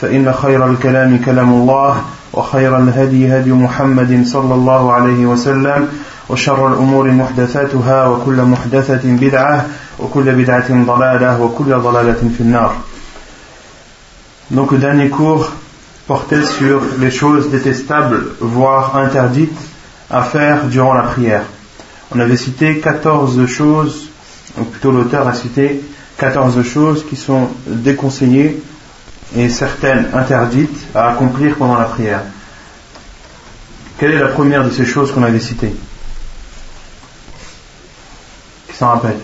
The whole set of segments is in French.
فإن خير الكلام كلام الله وخير الهدي هدي محمد صلى الله عليه وسلم وشر الأمور محدثاتها وكل محدثة بدعة وكل بدعة ضلالة وكل ضلالة في النار Donc le dernier cours portait sur les choses détestables, voire interdites, à faire durant la prière. On avait cité 14 choses, ou plutôt l'auteur a cité 14 choses qui sont déconseillées et certaines interdites à accomplir pendant la prière. Quelle est la première de ces choses qu'on avait citées Qui s'en rappelle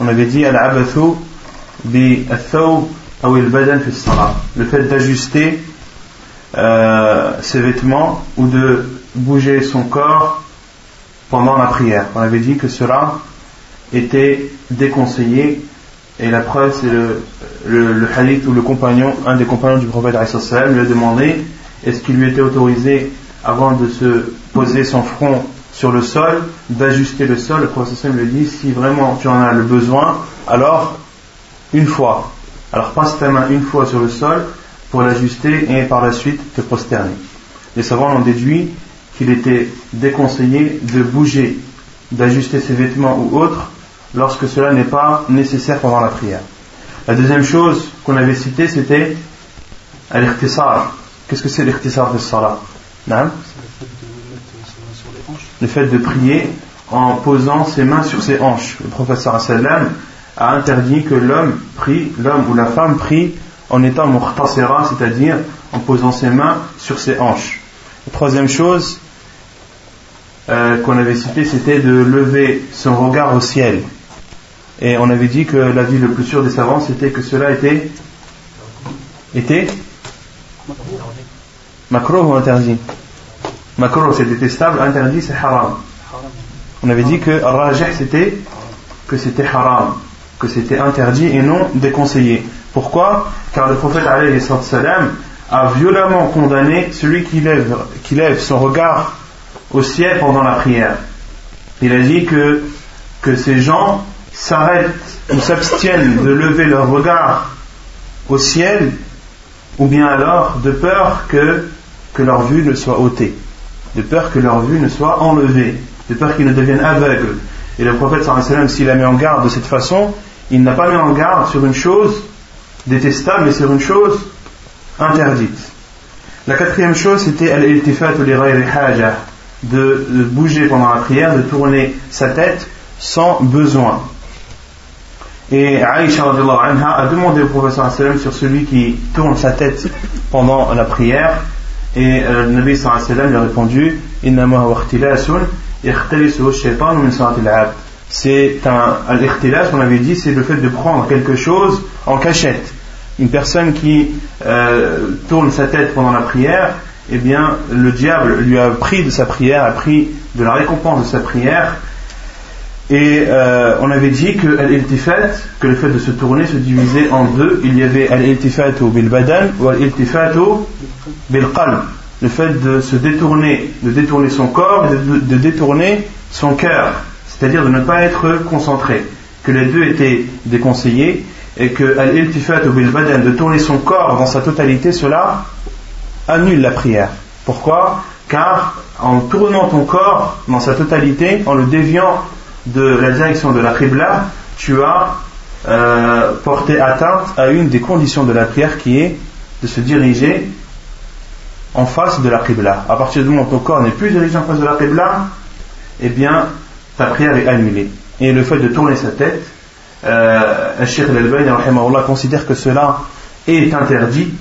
On avait dit al-abathu bi Le fait d'ajuster euh, ses vêtements ou de bouger son corps pendant la prière. On avait dit que cela était déconseillé et la preuve c'est le, le, hadith ou le compagnon, un des compagnons du prophète lui a demandé est-ce qu'il lui était autorisé avant de se poser son front sur le sol d'ajuster le sol? Le prophète lui dit si vraiment tu en as le besoin, alors une fois. Alors passe ta main une fois sur le sol pour l'ajuster et par la suite te prosterner. Les savants ont déduit qu'il était déconseillé de bouger, d'ajuster ses vêtements ou autres lorsque cela n'est pas nécessaire pendant la prière. La deuxième chose qu'on avait citée, c'était l'irtisar. Qu'est-ce que c'est l'irtisar de salat? Le fait de prier en posant ses mains sur ses hanches. Le professeur sallam a interdit que l'homme prie, l'homme ou la femme prie en étant muhtasira, c'est-à-dire en posant ses mains sur ses hanches. La troisième chose euh, qu'on avait citée, c'était de lever son regard au ciel. Et on avait dit que l'avis le plus sûr des savants, c'était que cela était était macro ou interdit? Macro c'est détestable, interdit c'est haram. On avait dit que rajah c'était que c'était haram, que c'était interdit et non déconseillé. Pourquoi? Car le prophète salam a violemment condamné celui qui lève, qui lève son regard au ciel pendant la prière. Il a dit que, que ces gens s'arrêtent ou s'abstiennent de lever leur regard au ciel, ou bien alors de peur que, leur vue ne soit ôtée, de peur que leur vue ne soit enlevée, de peur qu'ils ne deviennent aveugles. Et le prophète, s'il a mis en garde de cette façon, il n'a pas mis en garde sur une chose détestable, mais sur une chose interdite. La quatrième chose, c'était al-iltifat de bouger pendant la prière, de tourner sa tête sans besoin. Et Aïcha anha a demandé au professeur sur celui qui tourne sa tête pendant la prière. Et euh, le Nabi sallam lui a répondu C'est un al-ikhtilas, on avait dit, c'est le fait de prendre quelque chose en cachette. Une personne qui euh, tourne sa tête pendant la prière, eh bien, le diable lui a pris de sa prière, a pris de la récompense de sa prière et euh, on avait dit que l'iltifat, que le fait de se tourner se divisait en deux. Il y avait l'iltifatu bil badan ou l'iltifatu bil qalb. Le fait de se détourner, de détourner son corps et de, détourner son cœur. C'est-à-dire de ne pas être concentré. Que les deux étaient déconseillés et que l'iltifatu bil badan, de tourner son corps dans sa totalité, cela annule la prière. Pourquoi? Car en tournant ton corps dans sa totalité, en le déviant de la direction de la Qibla, tu as euh, porté atteinte à une des conditions de la prière qui est de se diriger en face de la Qibla. À partir du moment où ton corps n'est plus dirigé en face de la Qibla, eh bien, ta prière est annulée. Et le fait de tourner sa tête, euh, Sheikh al considère que cela est interdit,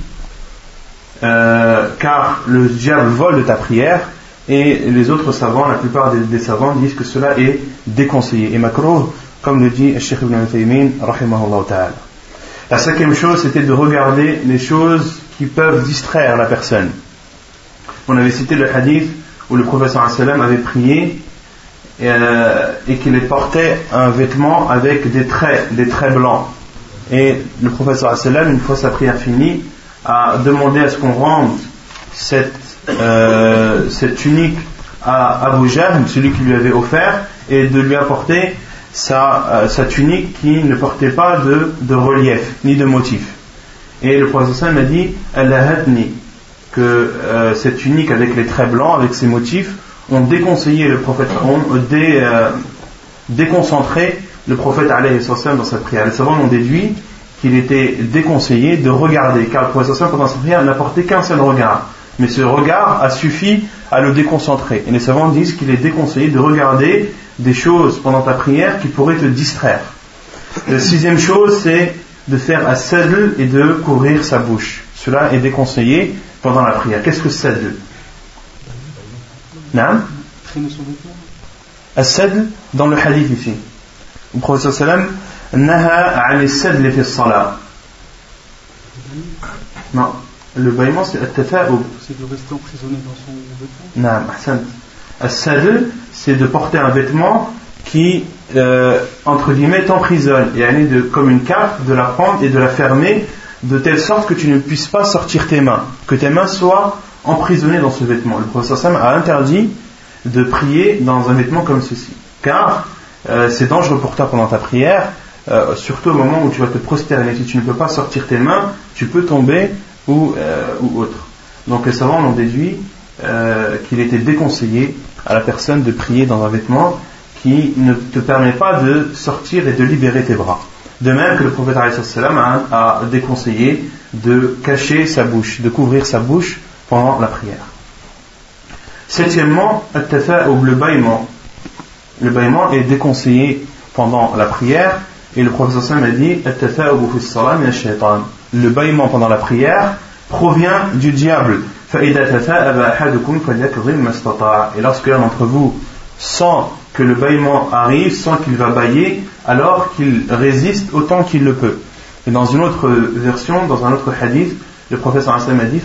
euh, car le diable vole de ta prière, et les autres savants, la plupart des, savants disent que cela est déconseillé. Et makruh, comme le dit Sheikh Ibn Taymin, ta'ala. La cinquième chose, c'était de regarder les choses qui peuvent distraire la personne. On avait cité le hadith où le professeur avait prié euh, et qu'il portait un vêtement avec des traits, des traits blancs. Et le professeur une fois sa prière finie, a demandé à ce qu'on rende cette, euh, cette tunique à Abu Jahl, celui qui lui avait offert, et de lui apporter sa, euh, sa tunique qui ne portait pas de, de relief, ni de motif. Et le professeur m'a dit, que euh, cette tunique avec les traits blancs, avec ses motifs, ont déconseillé le prophète, ont dé, euh, déconcentré le prophète dans sa prière. Les savants ont déduit qu'il était déconseillé de regarder, car le prophète pendant sa prière n'apportait qu'un seul regard. Mais ce regard a suffi à le déconcentrer. Et les savants disent qu'il est déconseillé de regarder des choses pendant ta prière qui pourraient te distraire. La sixième chose, c'est de faire un sadl et de couvrir sa bouche. Cela est déconseillé pendant la prière. Qu'est-ce que sadl Non sadl dans le hadith ici. Le prophète sallam naha an sadl fi salat. Non, le bâillement c'est at-tafa'ub. C'est de rester emprisonné dans son vêtement. As-sadl c'est de porter un vêtement qui, euh, entre guillemets, t'emprisonne, et de, comme une cape, de la prendre et de la fermer de telle sorte que tu ne puisses pas sortir tes mains, que tes mains soient emprisonnées dans ce vêtement. Le professeur Sam a interdit de prier dans un vêtement comme ceci, car euh, c'est dangereux pour toi pendant ta prière, euh, surtout au moment où tu vas te prosterner. Si tu ne peux pas sortir tes mains, tu peux tomber ou, ou autre. Donc les savants ont déduit qu'il était déconseillé à la personne de prier dans un vêtement qui ne te permet pas de sortir et de libérer tes bras. De même que le prophète a, a déconseillé de cacher sa bouche, de couvrir sa bouche pendant la prière. Septièmement, le bâillement. Le bâillement est déconseillé pendant la prière et le prophète a dit le bâillement pendant la prière provient du diable. Et lorsque l'un d'entre vous sent que le bâillement arrive sans qu'il va bailler, alors qu'il résiste autant qu'il le peut. Et dans une autre version, dans un autre hadith, le professeur Hassan a dit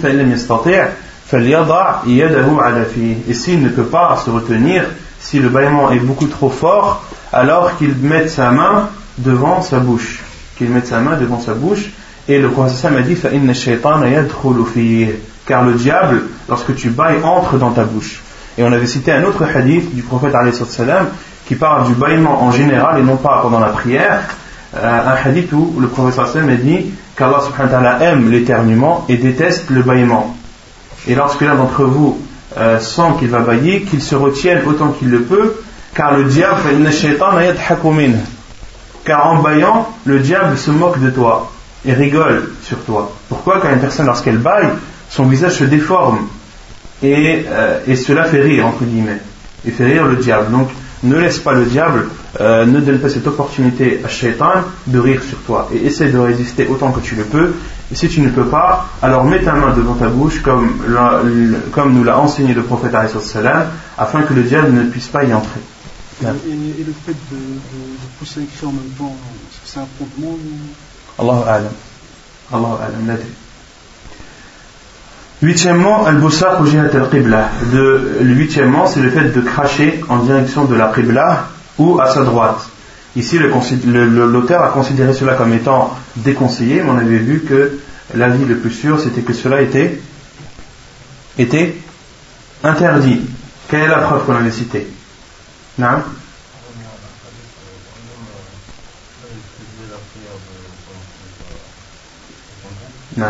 Et s'il ne peut pas se retenir, si le bâillement est beaucoup trop fort, alors qu'il mette sa main devant sa bouche. Qu'il mette sa main devant sa bouche. Et le professeur a dit Car le diable, lorsque tu bailles, entre dans ta bouche. Et on avait cité un autre hadith du prophète qui parle du bâillement en général et non pas pendant la prière. Euh, un hadith où le prophète a dit qu'Allah aime l'éternuement et déteste le bâillement. Et lorsque l'un d'entre vous euh, sent qu'il va bailler, qu'il se retienne autant qu'il le peut, car le diable, car en baillant, le diable se moque de toi et rigole sur toi. Pourquoi Quand une personne, lorsqu'elle baille, son visage se déforme euh, et, cela fait rire, entre guillemets, et fait rire le diable. Donc, ne laisse pas le diable, euh, ne donne pas cette opportunité à Shaitan de rire sur toi et essaie de résister autant que tu le peux. Et si tu ne peux pas, alors mets ta main devant ta bouche comme, comme nous l'a enseigné le prophète salam, afin que le diable ne puisse pas y entrer. Et, le fait de, pousser un cri en même temps, est-ce que c'est un fondement Allahu alam. Allahu alam, Huitièmement, al-busaq al-qibla. Le huitièmement, c'est le fait de cracher en direction de la qibla ou à sa droite. Ici, l'auteur a considéré cela comme étant déconseillé, mais on avait vu que l'avis le plus sûr, c'était que cela était, était interdit. Quelle est la preuve qu'on avait citée Non Non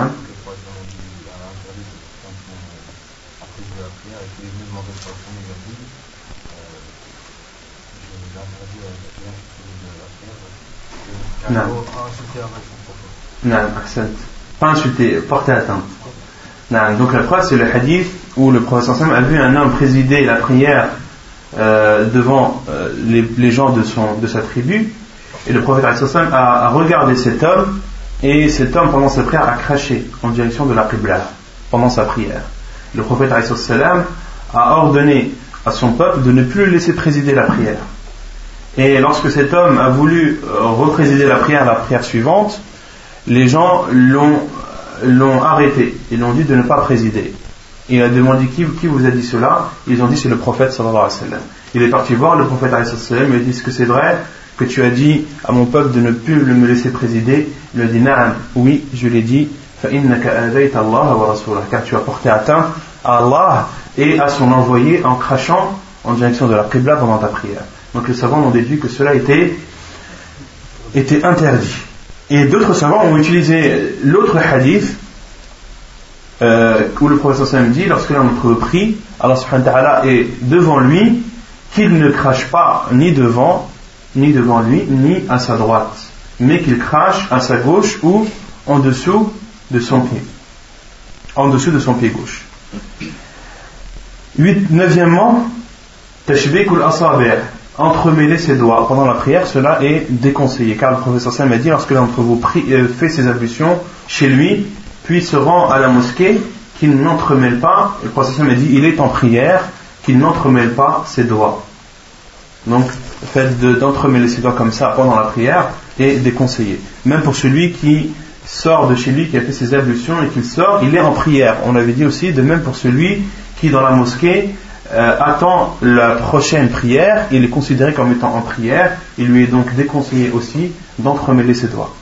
Non. Non, Pas insulter, porter atteinte. Donc la preuve, c'est le hadith où le prophète a vu un homme présider la prière euh, devant euh, les, gens de, son, de sa tribu. Et le prophète a, a regardé cet homme, et cet homme, pendant sa prière, a craché en direction de la Qibla, pendant sa prière. Le prophète a ordonné à son peuple de ne plus le laisser présider la prière. Et lorsque cet homme a voulu euh, représider la prière, la prière suivante, les gens l'ont arrêté. Ils l'ont dit de ne pas présider. Il a demandé qui, qui vous a dit cela? Ils ont dit c'est le prophète sallallahu alayhi sallam. Il est parti voir le prophète sallallahu alayhi wa sallam il a dit est-ce que c'est vrai? Que tu as dit à mon peuple de ne plus me laisser présider Il a dit Naam, oui, je l'ai dit. Car tu as porté atteinte à Allah et à son envoyé en crachant en direction de la Qibla pendant ta prière. Donc les savants ont déduit que cela était, était interdit. Et d'autres savants ont utilisé l'autre hadith euh, où le professeur me dit lorsque l'un d'entre eux prie, Allah subhanahu wa est devant lui, qu'il ne crache pas ni devant, ni devant lui, ni à sa droite, mais qu'il crache à sa gauche ou en dessous de son pied. En dessous de son pied gauche. Huit, neuvièmement, tashbikul asabi' entremêler ses doigts pendant la prière, cela est déconseillé. Car le professeur Sam a dit, lorsque l'un d'entre vous euh, fait ses ablutions chez lui, puis se rend à la mosquée, qu'il n'entremêle pas, le professeur Sam dit, il est en prière, qu'il n'entremêle pas ses doigts. Donc, le fait d'entremêler ses doigts comme ça pendant la prière est déconseillé. Même pour celui qui sort de chez lui, qui a fait ses ablutions et qu'il sort, il est en prière. On avait dit aussi, de même pour celui qui dans la mosquée euh, attend la prochaine prière, il est considéré comme étant en prière, il lui est donc déconseillé aussi d'entremêler ses doigts.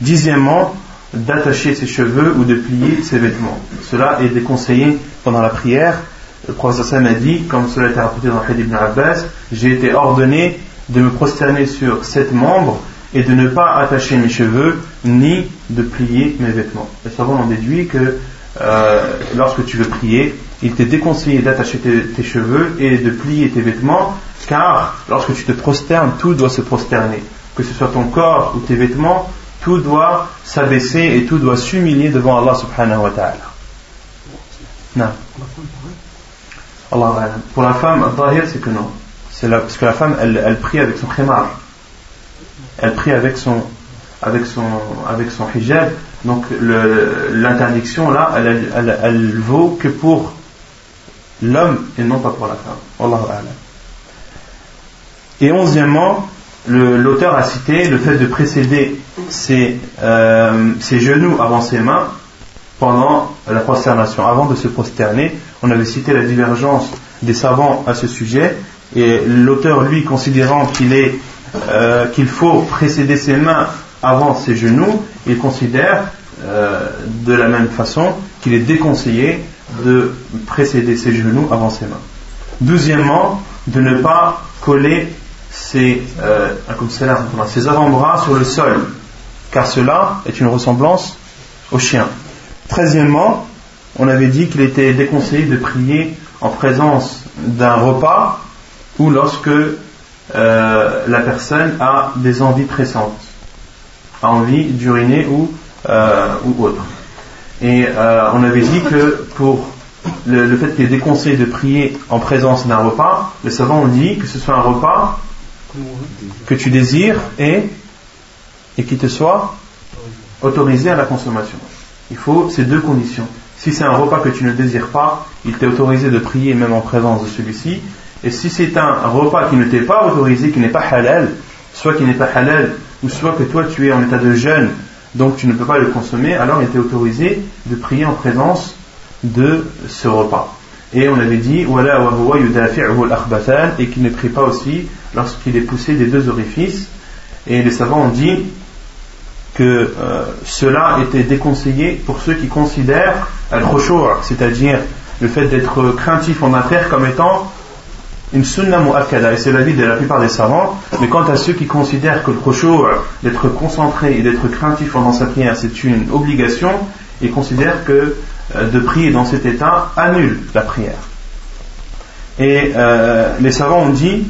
Dixièmement, d'attacher ses cheveux ou de plier ses vêtements. Cela est déconseillé pendant la prière. Le Sam a dit, comme cela a été rapporté dans le hadith ibn Abbas, j'ai été ordonné de me prosterner sur sept membres et de ne pas attacher mes cheveux ni de plier mes vêtements. Les savants ont déduit que euh, lorsque tu veux prier, il t'est déconseillé d'attacher tes, cheveux et de plier tes vêtements, car lorsque tu te prosternes, tout doit se prosterner. Que ce soit ton corps ou tes vêtements, tout doit s'abaisser et tout doit s'humilier devant Allah subhanahu wa ta'ala. Non. Pour la femme, c'est que non. C'est parce que la femme, elle, prie avec son khimar. Elle prie avec son, avec son, avec son hijab. Donc l'interdiction là, elle, elle, elle, vaut que pour l'homme et non pas pour la femme. Et onzièmement, l'auteur a cité le fait de précéder ses, euh, ses, genoux avant ses mains pendant la prosternation, avant de se prosterner. On avait cité la divergence des savants à ce sujet, et l'auteur, lui, considérant qu'il euh, faut précéder ses mains avant ses genoux, il considère euh, de la même façon qu'il est déconseillé de précéder ses genoux avant ses mains. Deuxièmement, de ne pas coller ses, euh, ses avant-bras sur le sol, car cela est une ressemblance au chien. Treizièmement, on avait dit qu'il était déconseillé de prier en présence d'un repas ou lorsque euh, la personne a des envies pressantes, a envie d'uriner ou, euh, autre. Et euh, on avait dit que pour le, fait qu'il est déconseillé de prier en présence d'un repas, les savants ont dit que ce soit un repas que tu désires et qui te soit autorisé à la consommation. Il faut ces deux conditions. Si c'est un repas que tu ne désires pas, il t'est autorisé de prier même en présence de celui-ci. Et si c'est un repas qui ne t'est pas autorisé, qui n'est pas halal, soit qui n'est pas halal, ou soit que toi tu es en état de jeûne donc tu ne peux pas le consommer, alors il était autorisé de prier en présence de ce repas. Et on avait dit, et qu'il ne prie pas aussi lorsqu'il est poussé des deux orifices. Et les savants ont dit que euh, cela était déconseillé pour ceux qui considèrent al c'est-à-dire le fait d'être craintif en affaires comme étant une sunna mu'akkada, et c'est l'avis de la plupart des savants, mais quant à ceux qui considèrent que le khushu' d'être concentré et d'être craintif pendant sa prière, c'est une obligation, ils considèrent que euh, de prier dans cet état annule la prière. Et euh, les savants ont dit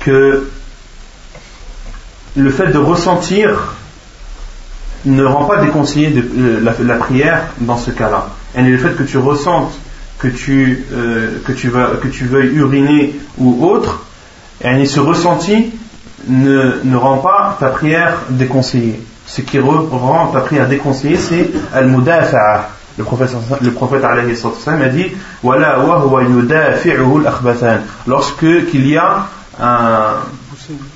que le fait de ressentir ne rend pas déconseillé euh, la, prière dans ce cas-là. Et le fait que tu ressentes que tu, euh, que tu, tu veuilles uriner ou autre, et ce ressenti ne, ne rend pas ta prière déconseillée. Ce qui rend ta prière déconseillée, c'est al-mudafa'a. Le prophète, le prophète a dit Voilà, Lorsque qu'il y a un,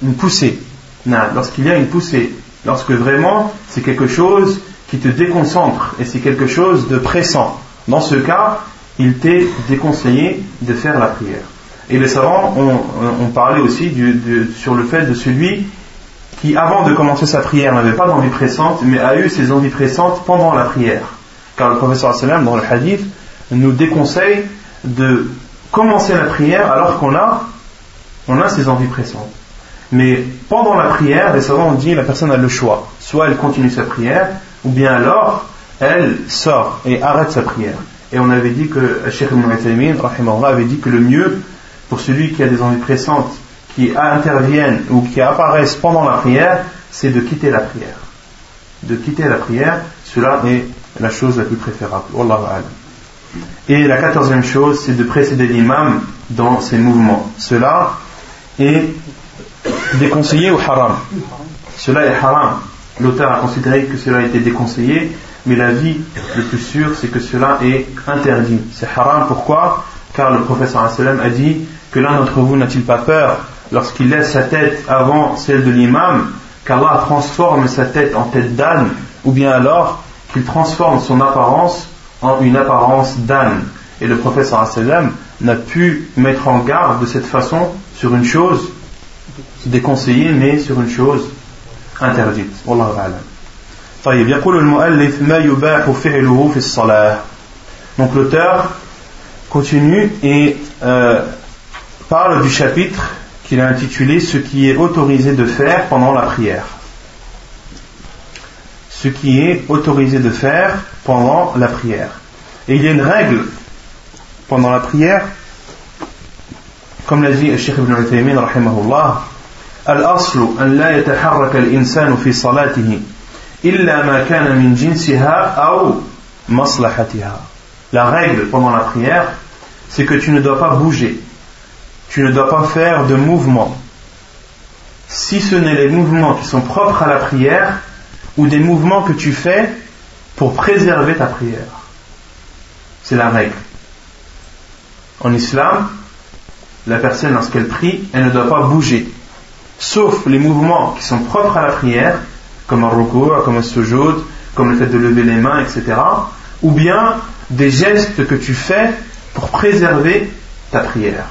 une poussée. Lorsqu'il y a une poussée. Lorsque vraiment c'est quelque chose qui te déconcentre et c'est quelque chose de pressant. Dans ce cas, il t'est déconseillé de faire la prière. Et les savants ont, parlé aussi sur le fait de celui qui, avant de commencer sa prière, n'avait pas d'envie pressante, mais a eu ses envies pressantes pendant la prière. Car le professeur sallam, dans le hadith, nous déconseille de commencer la prière alors qu'on a, ses envies pressantes. Mais pendant la prière, les savants ont dit la personne a le choix. Soit elle continue sa prière, ou bien alors elle sort et arrête sa prière. Et on avait dit que Cheikh Ibn avait dit que le mieux pour celui qui a des envies pressantes qui interviennent ou qui apparaissent pendant la prière, c'est de quitter la prière. De quitter la prière, cela est la chose la plus préférable. Et la quatorzième chose, c'est de précéder l'imam dans ses mouvements. Cela est déconseillé ou haram. Cela est haram. L'auteur a considéré que cela été déconseillé, mais la vie le plus sûr, c'est que cela est interdit. C'est haram, pourquoi? Car le professeur a dit que l'un d'entre vous n'a-t-il pas peur lorsqu'il laisse sa tête avant celle de l'imam, qu'Allah transforme sa tête en tête d'âne, ou bien alors qu'il transforme son apparence en une apparence d'âne. Et le professeur n'a pu mettre en garde de cette façon sur une chose déconseillée, mais sur une chose interdite. Wallahu a'lam. طيب يقول المؤلف ما يباح فعله في الصلاة donc l'auteur continue et euh, parle du chapitre qu'il a intitulé Ce qui est autorisé de faire pendant la prière. Ce qui est autorisé de faire pendant la prière. Et il y a une règle pendant la prière, comme l'a dit Cheikh Ibn Uthaymin, rahimahullah, الأصل أن لا يتحرك الإنسان في صلاته إلا ما كان من جنسها أو مصلحتها. La règle pendant la prière, c'est que tu ne dois pas bouger tu ne dois pas faire de mouvement. Si ce n'est les mouvements qui sont propres à la prière ou des mouvements que tu fais pour préserver ta prière. C'est la règle. En islam, la personne, lorsqu'elle prie, elle ne doit pas bouger. Sauf les mouvements qui sont propres à la prière, comme un recours, comme un sujoud, comme le fait de lever les mains, etc. Ou bien des gestes que tu fais pour préserver ta prière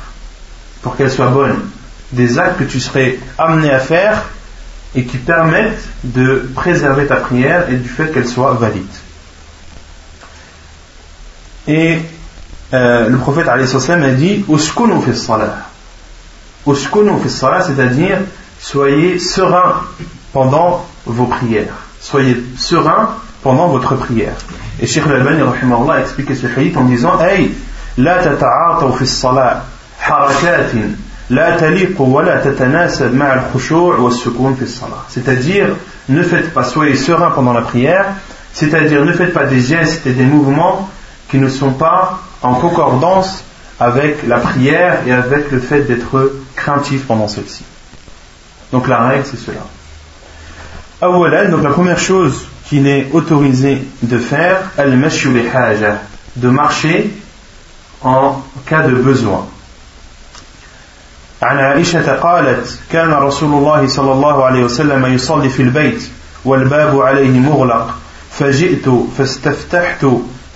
pour qu'elle soit bonne, des actes que tu serais amené à faire et qui permettent de préserver ta prière et du fait qu'elle soit valide. Et euh, le prophète a dit Uskunu fi salah. Uskunu fi salah, c'est-à-dire soyez serein pendant vos prières. Soyez serein pendant votre prière. Et Sheikh Al-Albani a expliqué ce hadith en disant Hey, la tata'ataw fi salah c'est-à-dire ne faites pas soyez serein pendant la prière c'est-à-dire ne faites pas des gestes et des mouvements qui ne sont pas en concordance avec la prière et avec le fait d'être craintif pendant celle-ci donc la règle c'est cela donc la première chose qu'il est autorisé de faire de marcher en cas de besoin عن عائشة قالت كان رسول الله صلى الله عليه وسلم يصلي في البيت والباب عليه مغلق فجئت فاستفتحت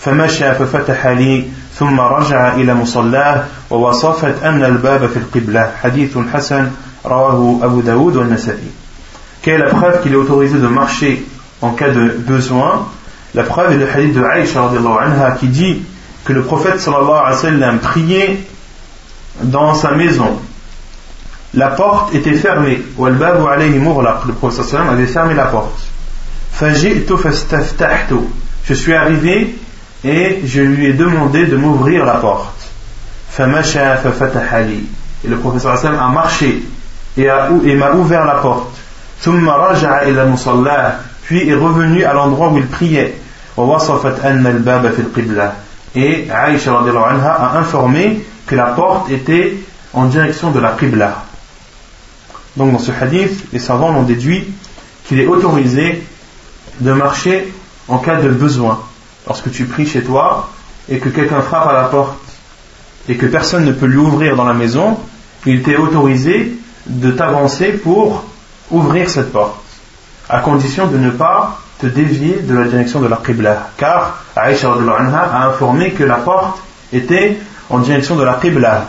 فمشى ففتح لي ثم رجع إلى مصلاه ووصفت أن الباب في القبلة حديث حسن رواه أبو داود والنسائي Quelle est la preuve qu'il est autorisé de marcher en cas de besoin La preuve est le hadith de Aïcha anha qui dit que le prophète sallallahu alayhi wa sallam priait dans sa maison la porte était fermée. Le prophète avait fermé la porte. Je suis arrivé et je lui ai demandé de m'ouvrir la porte. Et le prophète a marché et m'a ouvert la porte. puis est revenu à l'endroit où il priait. Et Aïcha a informé que la porte était en direction de la Qibla. Donc dans ce hadith, les savants ont déduit qu'il est autorisé de marcher en cas de besoin. Lorsque tu pries chez toi et que quelqu'un frappe à la porte et que personne ne peut lui ouvrir dans la maison, il t'est autorisé de t'avancer pour ouvrir cette porte, à condition de ne pas te dévier de la direction de la Qibla. Car Aïcha a informé que la porte était en direction de la Qibla.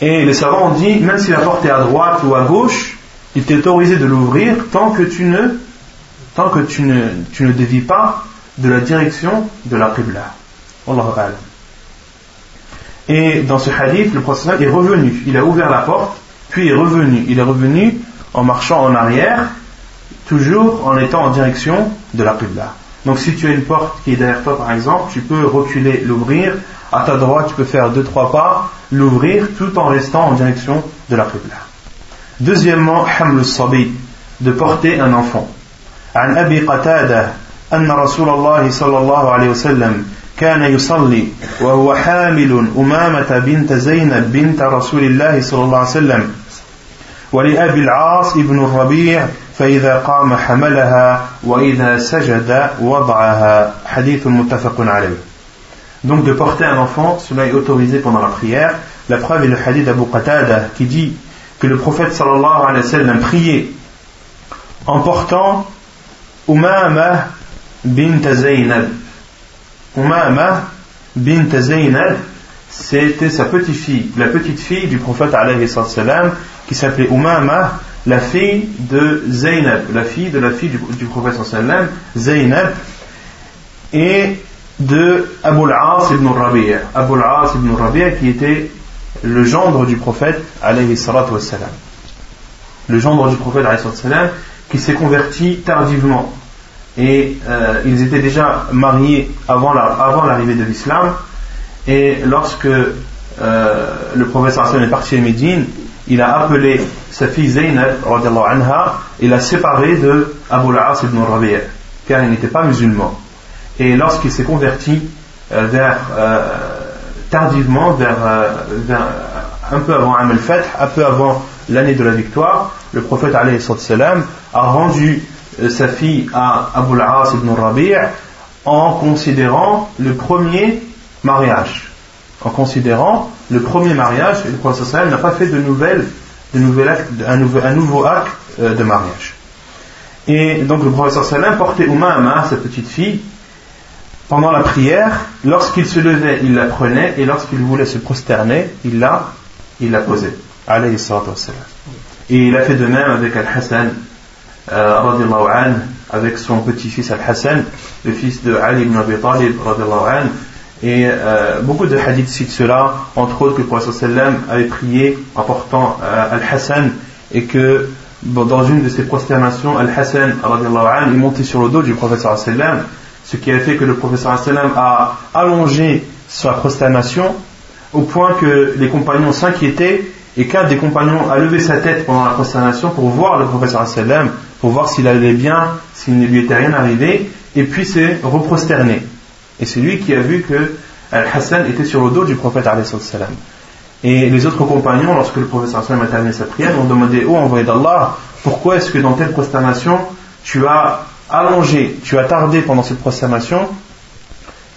Et les savants ont dit, même si la porte est à droite ou à gauche, il t'est autorisé de l'ouvrir tant que tu ne, tant que tu ne, tu ne dévis pas de la direction de la Qibla. Et dans ce hadith, le prophète est revenu. Il a ouvert la porte, puis est revenu. Il est revenu en marchant en arrière, toujours en étant en direction de la Qibla. Donc si tu as une porte qui est derrière toi par exemple, tu peux reculer, l'ouvrir. À ta droite, tu peux faire deux trois pas, l'ouvrir tout en restant en direction de la Qibla. Deuxièmement, haml sabi, de porter un enfant. عن أبي قتادة أن رسول الله صلى الله عليه وسلم كان يصلي وهو حامل أمامة بنت زينب بنت رسول الله صلى الله عليه وسلم ولأبي العاص ابن الربيع فإذا قام حملها وإذا سجد وضعها حديث متفق عليه Donc de porter un enfant, cela est autorisé pendant la prière. La preuve est le hadith d'Abu Qatada qui dit que le prophète sallallahu alayhi wa sallam priait en portant Umama bint Zaynab. Umama bint Zaynab, c'était sa petite fille, la petite fille du prophète sallam qui s'appelait Umama, la fille de Zaynab, la fille de la fille du, prophète Zaynab, et de Abu al-As ibn Rabi'a. Abu al-As ibn Rabi'a qui était le gendre du prophète wassalam. Le gendre du prophète wassalam qui s'est converti tardivement. Et euh, ils étaient déjà mariés avant l'arrivée de l'islam. Et lorsque euh, le prophète sallam est parti à Médine, il a appelé sa fille Zaynab anha, et l'a séparée de Abu al-As ibn Rabi'a, car il n'était pas musulman. Et lorsqu'il s'est converti euh, euh, tardivement, vers, un peu avant Amal Fath, un peu avant l'année de la victoire, le prophète a rendu sa fille à Abu al-As ibn Rabi' en considérant le premier mariage. En considérant le premier mariage, le prophète n'a pas fait de nouvelles, de nouvelles actes, un, nouveau, un nouveau acte de mariage. Et donc le prophète portait Umama, sa petite fille, pendant la prière, lorsqu'il se levait, il la prenait, et lorsqu'il voulait se prosterner, il la, il la posait. Et il a fait de même avec Al-Hassan, euh, avec son petit-fils Al-Hassan, le fils de Ali ibn Abi Talib, et euh, beaucoup de hadiths citent cela, entre autres que le prophète avait prié en portant euh, Al-Hassan, et que dans une de ses prosternations, Al-Hassan est monté sur le dos du prophète ce qui a fait que le sallam a allongé sa prosternation au point que les compagnons s'inquiétaient et qu'un des compagnons a levé sa tête pendant la prosternation pour voir le professeur sallam, pour voir s'il allait bien, s'il ne lui était rien arrivé, et puis s'est reprosterné. Et c'est lui qui a vu que Al-Hassan était sur le dos du prophète sallam. Et les autres compagnons, lorsque le sallam a terminé sa prière, ont demandé Oh envoyé d'Allah, pourquoi est-ce que dans telle prosternation tu as allongé, tu as tardé pendant cette prosternation.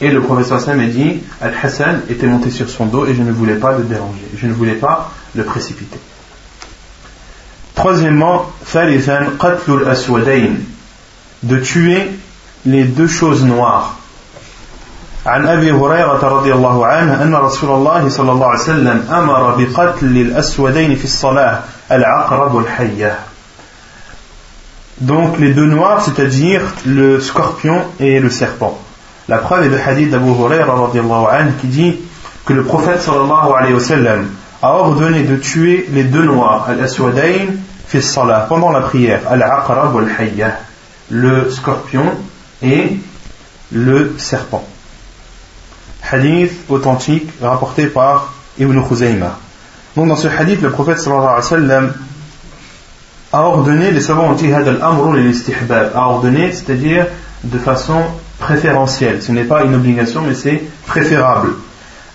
Et le Sam a dit Al-Hassan était monté sur son dos et je ne voulais pas le déranger, je ne voulais pas le précipiter. Troisièmement, de tuer les deux choses noires. عن أبي هريرة رضي الله عنه أن رسول الله صلى الله عليه وسلم أمر بقتل الأسودين في الصلاة العقرب الحية donc les deux noirs, c'est-à-dire le scorpion et le serpent. La preuve est le hadith d'Abu Hurairah qui dit que le prophète sallallahu alayhi wa sallam a ordonné de tuer les deux noirs, al-aswadayn fi salah, pendant la prière, al-aqrab wal-hayya, le scorpion et le serpent. Hadith authentique rapporté par Ibn Khuzayma. Donc dans ce hadith, le prophète sallallahu alayhi wa sallam a ordonné, les savants ont dit a ordonné, c'est-à-dire de façon préférentielle. Ce n'est pas une obligation, mais c'est préférable.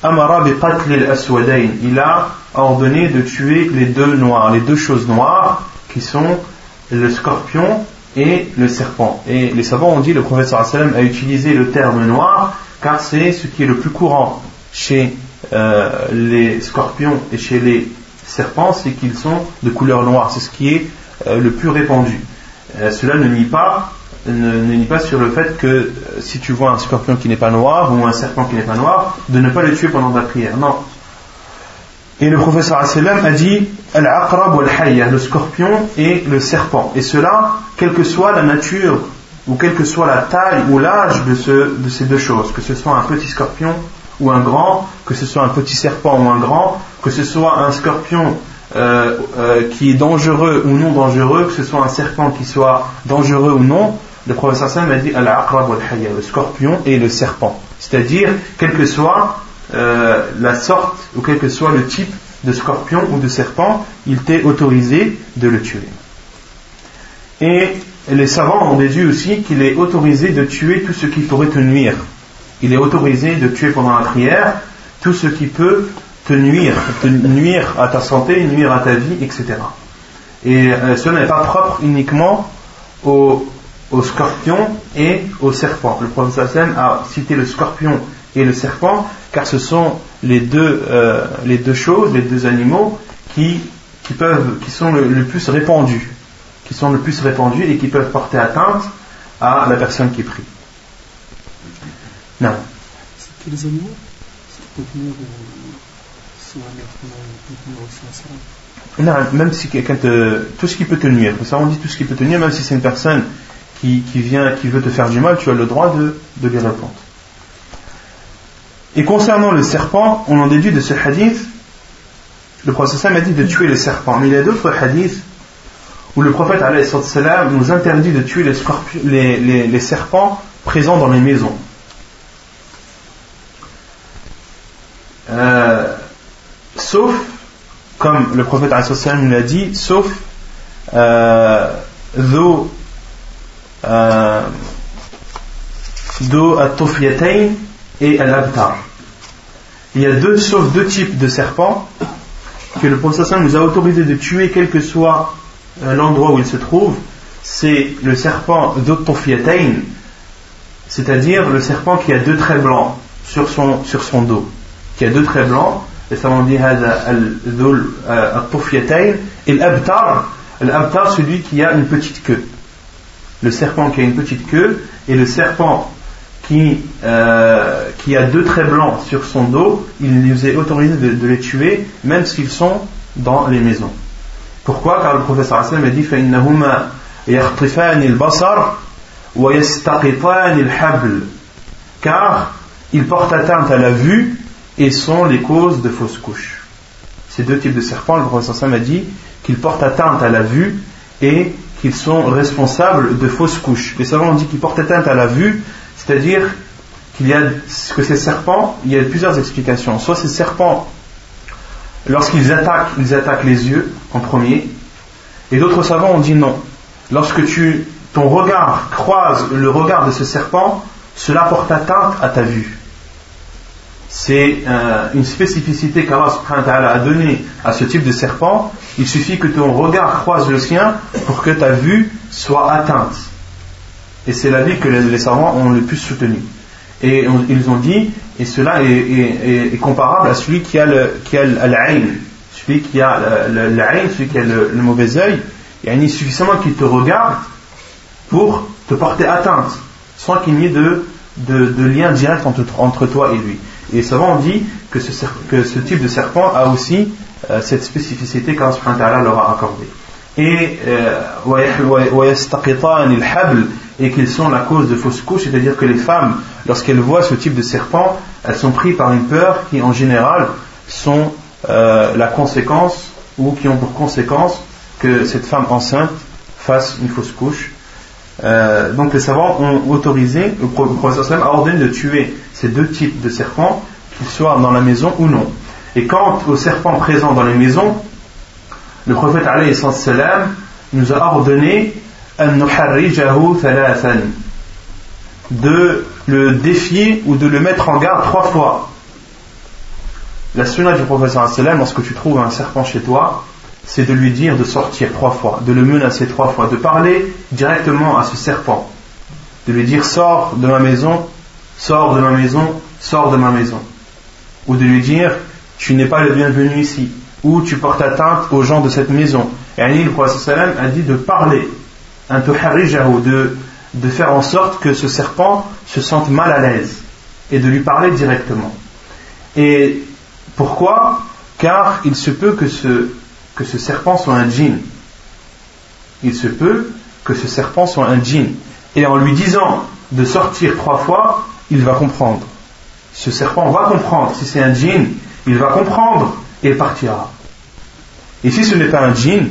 Il a ordonné de tuer les deux noirs, les deux choses noires qui sont le scorpion et le serpent. Et les savants ont dit, le professeur a utilisé le terme noir car c'est ce qui est le plus courant chez euh, les scorpions et chez les serpents, c'est qu'ils sont de couleur noire. C'est ce qui est euh, le plus répandu. Euh, cela ne nie pas ne, nie pas sur le fait que si tu vois un scorpion qui n'est pas noir ou un serpent qui n'est pas noir, de ne pas le tuer pendant ta prière. Non. Et le professeur a dit Al-Aqrab wal le scorpion et le serpent. Et cela, quelle que soit la nature ou quelle que soit la taille ou l'âge de ces deux choses, que ce soit un petit scorpion ou un grand, que ce soit un petit serpent ou un grand, que ce soit un scorpion euh, euh, qui est dangereux ou non dangereux, que ce soit un serpent qui soit dangereux ou non, le professeur Sam a dit al-aqrab le scorpion et le serpent. C'est-à-dire, quelle que soit euh, la sorte ou quel que soit le type de scorpion ou de serpent, il t'est autorisé de le tuer. Et les savants ont déduit aussi qu'il est autorisé de tuer tout ce qui pourrait te nuire. Il est autorisé de tuer pendant la prière tout ce qui peut te nuire, te nuire à ta santé, nuire à ta vie, etc. Et euh, cela n'est pas propre uniquement aux, scorpions et aux serpents. Le prophète a cité le scorpion et le serpent car ce sont les deux, euh, les deux choses, les deux animaux qui, qui, peuvent, qui sont le plus répandus qui sont le plus répandus et qui peuvent porter atteinte à la personne qui prie. Non. C'est les animaux? Non, même si quelqu'un te. Tout ce qui peut te nuire. Ça, on dit tout ce qui peut te nuire, même si c'est une personne qui, qui, vient, qui veut te faire du mal, tu as le droit de, de lui répondre. Et concernant le serpent, on en déduit de ce hadith, le prophète m'a dit de tuer le serpent. Mais il y a d'autres hadiths où le prophète nous interdit de tuer les, serpents présents dans les maisons. Euh, sauf, comme le prophète nous l'a dit, sauf euh, euh et al-abtar. Il y a deux, sauf deux types de serpents que le prophète nous a autorisé de tuer quel que soit euh, l'endroit où il se trouve, c'est le serpent d'Ottofiatain, c'est-à-dire le serpent qui a deux traits blancs sur son, sur son dos, qui a deux traits blancs, et ça on dit Al-Tofiatain, et l'Abtar, l'Abtar, celui qui a une petite queue. Le serpent qui a une petite queue, et le serpent qui, euh, qui a deux traits blancs sur son dos, il nous est autorisé de les tuer, même s'ils sont dans les maisons. Pourquoi? Car le professeur Hassan a dit car ils portent atteinte à la vue et sont les causes de fausses couches. Ces deux types de serpents, le professeur Hassan a dit qu'ils portent atteinte à la vue et qu'ils sont responsables de fausses couches. Les savants ont dit qu'ils portent atteinte à la vue, c'est-à-dire qu'il y a que ces serpents, il y a plusieurs explications. Soit ces serpents Lorsqu'ils attaquent, ils attaquent les yeux en premier. Et d'autres savants ont dit non. Lorsque tu, ton regard croise le regard de ce serpent, cela porte atteinte à ta vue. C'est euh, une spécificité qu'Allah a donnée à ce type de serpent. Il suffit que ton regard croise le sien pour que ta vue soit atteinte. Et c'est la vie que les savants ont le plus soutenue. Et ils ont dit, et cela est, comparable à celui qui a le qui celui qui a le, celui qui a le, mauvais œil, il y a suffisamment qu'il te regarde pour te porter atteinte, sans qu'il n'y ait de, lien direct entre, toi et lui. Et les savants ont dit que ce type de serpent a aussi euh, cette spécificité qu'Allah leur a accordée. Et euh, et qu'ils sont la cause de fausses couches, c'est-à-dire que les femmes, lorsqu'elles voient ce type de serpent, elles sont prises par une peur qui en général sont euh, la conséquence ou qui ont pour conséquence que cette femme enceinte fasse une fausse couche. Euh, donc les savants ont autorisé, le professeur a ordonné de tuer ces deux types de serpents, qu'ils soient dans la maison ou non. Et quant aux serpents présents dans les maisons, le prophète nous a ordonné de le défier ou de le mettre en garde trois fois. La sunna du professeur lorsque tu trouves un serpent chez toi, c'est de lui dire de sortir trois fois, de le menacer trois fois, de parler directement à ce serpent, de lui dire sors de ma maison, sors de ma maison, sors de ma maison, ou de lui dire tu n'es pas le bienvenu ici, ou tu portes atteinte aux gens de cette maison. Et Ali, le professeur a dit de parler, un de, de faire en sorte que ce serpent se sente mal à l'aise et de lui parler directement. Et pourquoi? Car il se peut que ce, que ce serpent soit un djinn. Il se peut que ce serpent soit un djinn. Et en lui disant de sortir trois fois, il va comprendre. Ce serpent va comprendre. Si c'est un djinn, il va comprendre et il partira. Et si ce n'est pas un djinn,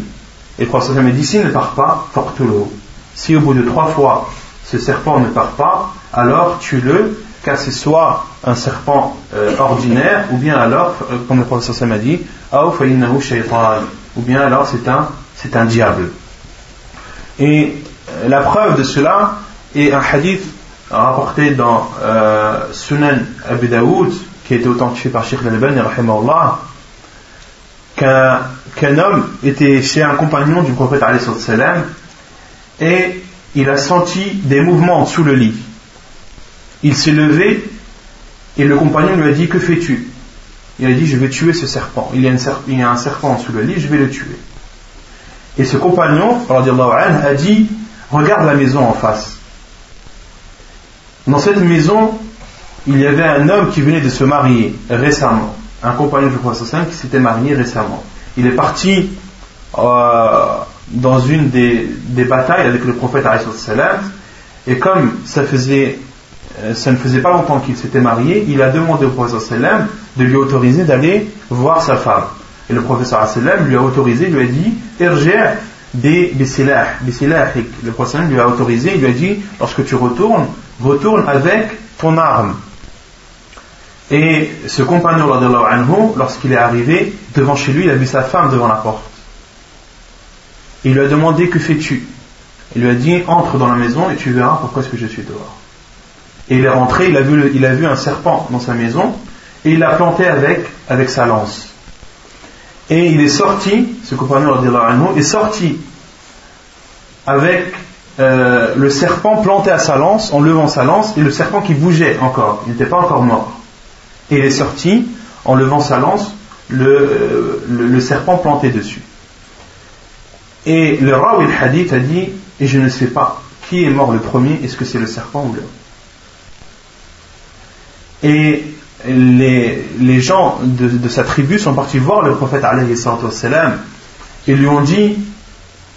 et le prophète dit s'il ne part pas, forte-le. Si au bout de trois fois ce serpent ne part pas, alors tue-le, car c'est soit un serpent euh, ordinaire, ou bien alors, euh, comme le professeur m'a dit, ou bien alors c'est un, c'est un diable. Et euh, la preuve de cela est un hadith rapporté dans Sunan Abu Daoud, qui a été authentifié par Sheikh Al-Albani, qu'un qu'un homme était chez un compagnon du prophète et il a senti des mouvements sous le lit. Il s'est levé et le compagnon lui a dit Que fais-tu? Il a dit Je vais tuer ce serpent. Il y, a il y, a un serpent sous le lit, je vais le tuer. Et ce compagnon a dit Regarde la maison en face. Dans cette maison, il y avait un homme qui venait de se marier récemment, un compagnon du prophète qui s'était marié récemment il est parti euh, dans une des, batailles avec le prophète et comme euh, ça ne faisait pas longtemps qu'il s'était marié, il a demandé au prophète de lui autoriser d'aller voir sa femme. Et le prophète lui a autorisé, lui a dit Irja des Le prophète lui a autorisé, il lui a dit Lorsque tu retournes, retourne avec ton arme. Et ce compagnon, lorsqu'il est arrivé, devant chez lui, il a vu sa femme devant la porte. Il lui a demandé Que fais-tu? Il lui a dit Entre dans la maison et tu verras pourquoi est-ce que je suis dehors. Et il est rentré, il a vu, il a vu un serpent dans sa maison et il l'a planté avec, avec sa lance. Et il est sorti, ce compagnon est sorti avec euh, le serpent planté à sa lance, en levant sa lance, et le serpent qui bougeait encore, il n'était pas encore mort. Et il est sorti, en levant sa lance, le, le, serpent planté dessus. Et le Rawi hadith a dit Et je ne sais pas qui est mort le premier, est-ce que c'est le serpent ou l'homme? Et les, gens de, sa tribu sont partis voir le prophète salam et lui ont dit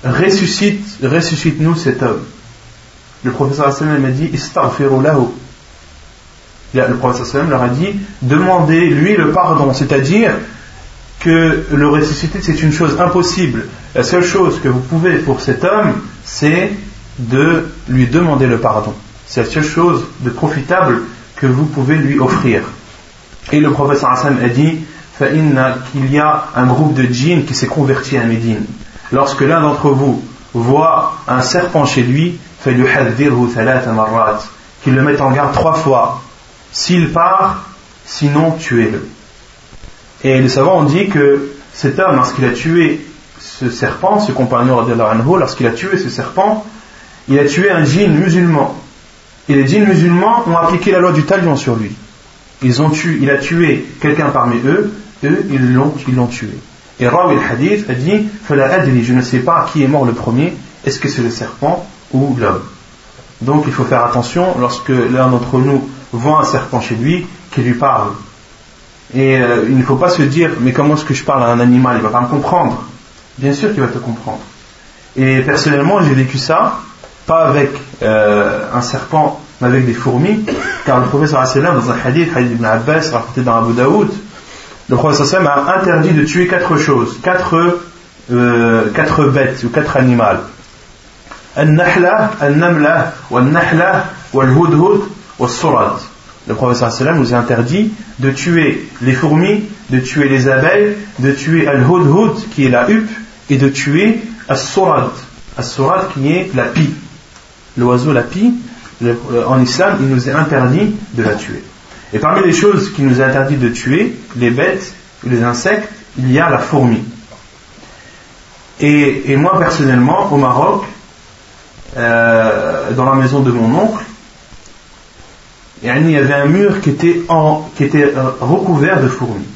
Ressuscite, ressuscite-nous cet homme. Le prophète a dit Istaghfiru lahu le prophète leur a dit demandez-lui le pardon, c'est-à-dire que le ressusciter c'est une chose impossible. La seule chose que vous pouvez pour cet homme, c'est de lui demander le pardon. C'est la seule chose de profitable que vous pouvez lui offrir. Et le prophète a dit qu'il y a un groupe de djinns qui s'est converti à Médine. Lorsque l'un d'entre vous voit un serpent chez lui, qu'il le mette en garde trois fois s'il part, sinon tuez-le. Et les savants ont dit que cet homme, lorsqu'il a tué ce serpent, ce compagnon lorsqu'il a tué ce serpent, il a tué un djinn musulman. Et les djinns musulmans ont appliqué la loi du talion sur lui. Ils ont tué, il a tué quelqu'un parmi eux, eux, ils l'ont, ils l'ont tué. Et Rawi al-Hadith a dit Je ne sais pas qui est mort le premier, est-ce que c'est le serpent ou l'homme? Donc il faut faire attention lorsque l'un d'entre nous voit un serpent chez lui, qui lui parle. Et euh, il ne faut pas se dire, mais comment est-ce que je parle à un animal? Il va pas me comprendre. Bien sûr qu'il va te comprendre. Et personnellement, j'ai vécu ça, pas avec euh, un serpent, mais avec des fourmis, car le professeur dans un hadith, hadith ibn Abbas, rapporté dans Abu Daoud, le professeur a interdit de tuer quatre choses, quatre, euh, quatre bêtes ou quatre animaux. Al-Nahla, Al-Namla, Wal-Nahla, Wal-Hudhud, le professeur sallam nous interdit de tuer les fourmis, de tuer les abeilles, de tuer al-hudhud qui est la huppe et de tuer as-surad As-surat qui est la pie. L'oiseau, la pie, en islam, il nous est interdit de la tuer. Et parmi les choses qui nous est interdit de tuer, les bêtes, les insectes, il y a la fourmi. Et, moi personnellement, au Maroc, euh, dans la maison de mon oncle, il y avait un mur qui était, qui était euh, recouvert de fourmis.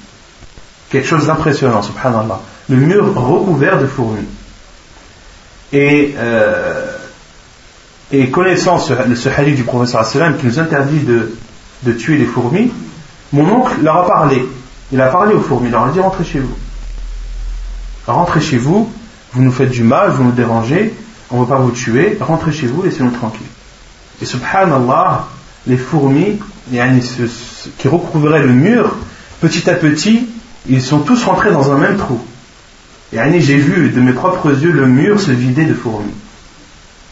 Quelque chose d'impressionnant, subhanallah. Le mur recouvert de fourmis. Et, euh, et connaissant ce, ce hadith du professeur qui nous interdit de, tuer les fourmis, mon oncle leur a parlé. Il a parlé aux fourmis, il leur a dit rentrez chez vous. Rentrez chez vous, vous nous faites du mal, vous nous dérangez, on ne va pas vous tuer, rentrez chez vous, laissez-nous tranquilles. Et subhanallah, les fourmis qui recouvraient le mur, petit à petit, ils sont tous rentrés dans un même trou. Et j'ai vu de mes propres yeux le mur se vider de fourmis.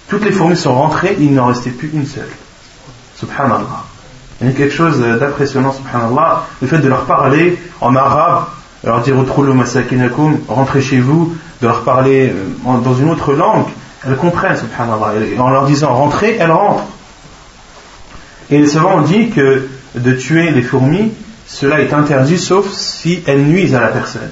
Toutes les fourmis sont rentrées, il n'en restait plus une seule. Subhanallah. Il y a quelque chose d'impressionnant, subhanallah, le fait de leur parler en arabe, leur dire rentrez chez vous, de leur parler euh, dans une autre langue, elles comprennent, subhanallah. Et en leur disant rentrez, elles rentrent. Et les savants ont dit que de tuer les fourmis, cela est interdit sauf si elles nuisent à la personne.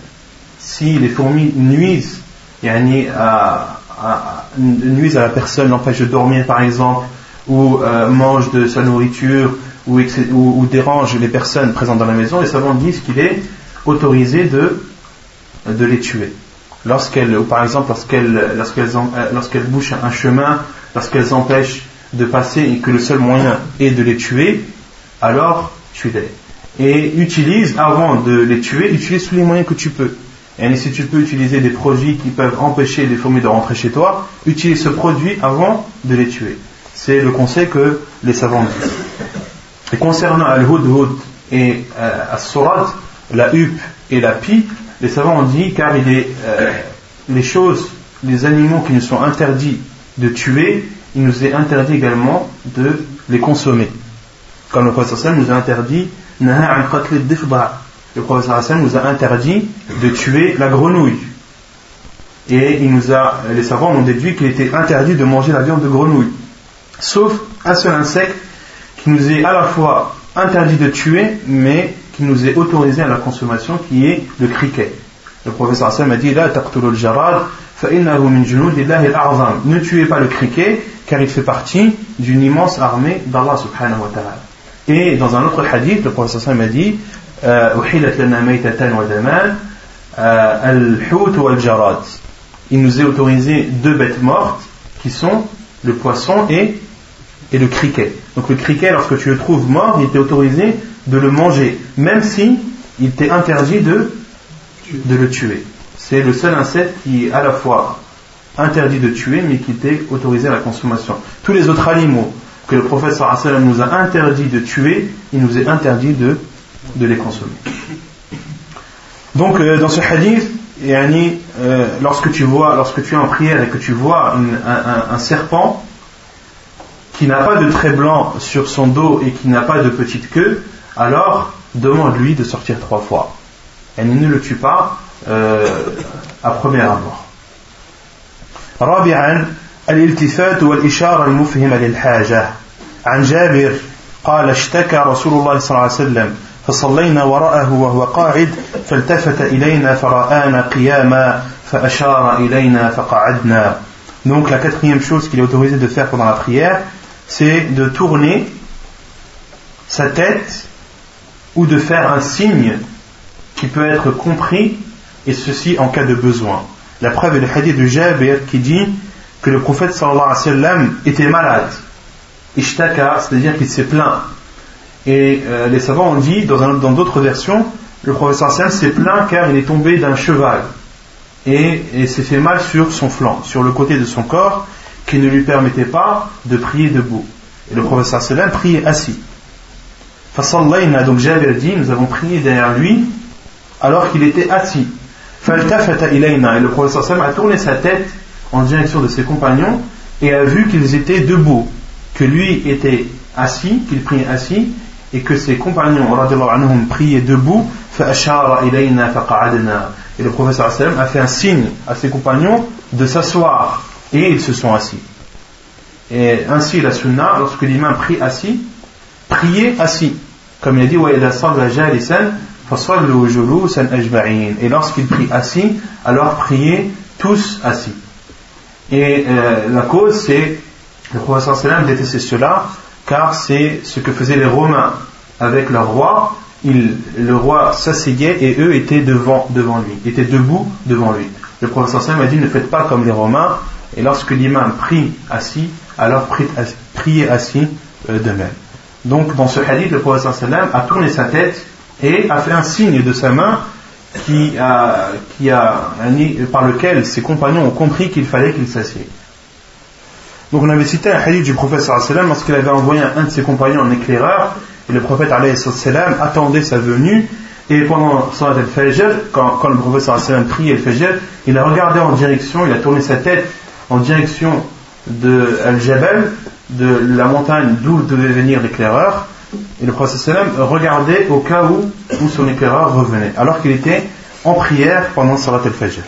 Si les fourmis nuisent, à, à, nuisent à la personne, l'empêchent de dormir par exemple, ou euh, mangent de sa nourriture, ou, dérangent les personnes présentes dans la maison, les savants disent qu'il est autorisé de, de les tuer. Lorsqu'elles, ou par exemple lorsqu'elles, lorsqu'elles, euh, lorsqu'elles bouchent un chemin, lorsqu'elles empêchent de passer et que le seul moyen est de les tuer, alors tue-les. Et utilise, avant de les tuer, utilise tous les moyens que tu peux. Et si tu peux utiliser des produits qui peuvent empêcher les fourmis de rentrer chez toi, utilise ce produit avant de les tuer. C'est le conseil que les savants disent. Et concernant Al-Hudhud et euh, As-Surat, la huppe et la pie, les savants ont dit car il est euh, les choses, les animaux qui nous sont interdits de tuer, il nous est interdit également de les consommer. Comme le professeur nous a interdit, le professeur nous a interdit de tuer la grenouille. Et il nous a, les savants ont déduit qu'il était interdit de manger la viande de grenouille. Sauf un seul insecte qui nous est à la fois interdit de tuer, mais qui nous est autorisé à la consommation, qui est le criquet. Le professeur Hassan a dit ne tuez pas le criquet, car il fait partie d'une immense armée d'Allah subhanahu wa ta'ala. Et dans un autre hadith, le professeur Hassan a dit euh, euh, il nous est autorisé deux bêtes mortes qui sont le poisson et, et le criquet. Donc le criquet, lorsque tu le trouves mort, il était autorisé de le manger, même si il t'est interdit de, de le tuer. C'est le seul insecte qui est à la fois interdit de tuer, mais qui était autorisé à la consommation. Tous les autres animaux que le prophète nous a interdit de tuer, il nous est interdit de, les consommer. Donc euh, dans ce hadith, euh, lorsque tu vois, lorsque tu es en prière et que tu vois un, serpent qui n'a pas de trait blanc sur son dos et qui n'a pas de petite queue, alors demande-lui de sortir trois fois. Et ne le tue pas euh, à premier abord. رابعا الالتفات والإشارة المفهمة للحاجة عن جابر قال اشتكى رسول الله صلى الله عليه وسلم فصلينا وراءه وهو قاعد فالتفت إلينا فرآنا قياما فأشار إلينا فقعدنا Donc la quatrième chose qu'il est autorisé de faire pendant la prière, c'est de tourner sa tête ou de faire un signe qui peut être compris, et ceci en cas de besoin. La preuve est le hadith de Jabir qui dit que le prophète sallallahu alayhi wa sallam était malade. Ishtaka, c'est-à-dire qu'il s'est plaint. Et euh, les savants ont dit, dans d'autres versions, le prophète sallallahu alayhi wa s'est plaint car il est tombé d'un cheval et, et s'est fait mal sur son flanc, sur le côté de son corps qui ne lui permettait pas de prier debout. Et le prophète sallallahu alayhi wa priait assis. Donc Jabir dit, nous avons prié derrière lui alors qu'il était assis. Et le professeur a tourné sa tête en direction de ses compagnons et a vu qu'ils étaient debout, que lui était assis, qu'il priait assis, et que ses compagnons anhum, priaient debout. Et le professeur a fait un signe à ses compagnons de s'asseoir. et ils se sont assis. Et ainsi la sunna, lorsque l'imam prie assis, priez assis. Comme il a dit, et lorsqu'il prie assis, alors priez tous assis. Et euh, la cause, c'est le professeur sallam détestait cela, car c'est ce que faisaient les Romains avec leur roi. Le roi s'asseyait et eux étaient devant, lui, étaient debout devant lui. Le sallam a dit ne faites pas comme les Romains, et lorsque l'imam prie assis, alors priez assis euh, de même. Donc dans ce hadith, le sallam a tourné sa tête et a fait un signe de sa main qui a, qui a, par lequel ses compagnons ont compris qu'il fallait qu'il s'assied. Donc on avait cité un hadith du prophète sallam lorsqu'il avait envoyé un de ses compagnons en éclaireur et le prophète sallam attendait sa venue et pendant Salat al-Fajr, quand, quand, le prophète sallam priait le Fajr, il a regardé en direction, il a tourné sa tête en direction de Al-Jabal, de la montagne d'où devait venir l'éclaireur et le prophète sallam regardait au cas où, où son éclaireur revenait alors qu'il était en prière pendant Salat al-Fajr.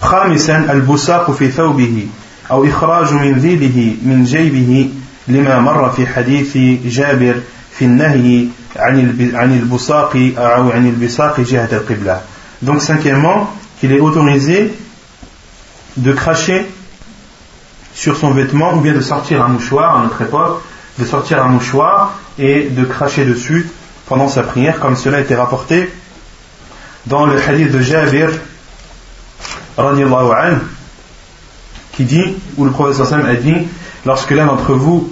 خامسا البساق في ثوبه أو إخراج من ذيله من جيبه لما مر في حديث جابر في النهي عن عن البساق أو عن البساق جهة القبلة. Donc cinquièmement, qu'il est autorisé de cracher sur son vêtement ou bien de sortir un mouchoir à notre époque, de sortir un mouchoir et de cracher dessus pendant sa prière, comme cela a été rapporté dans le hadith de Jabir qui dit, où le prophète a dit, lorsque l'un d'entre vous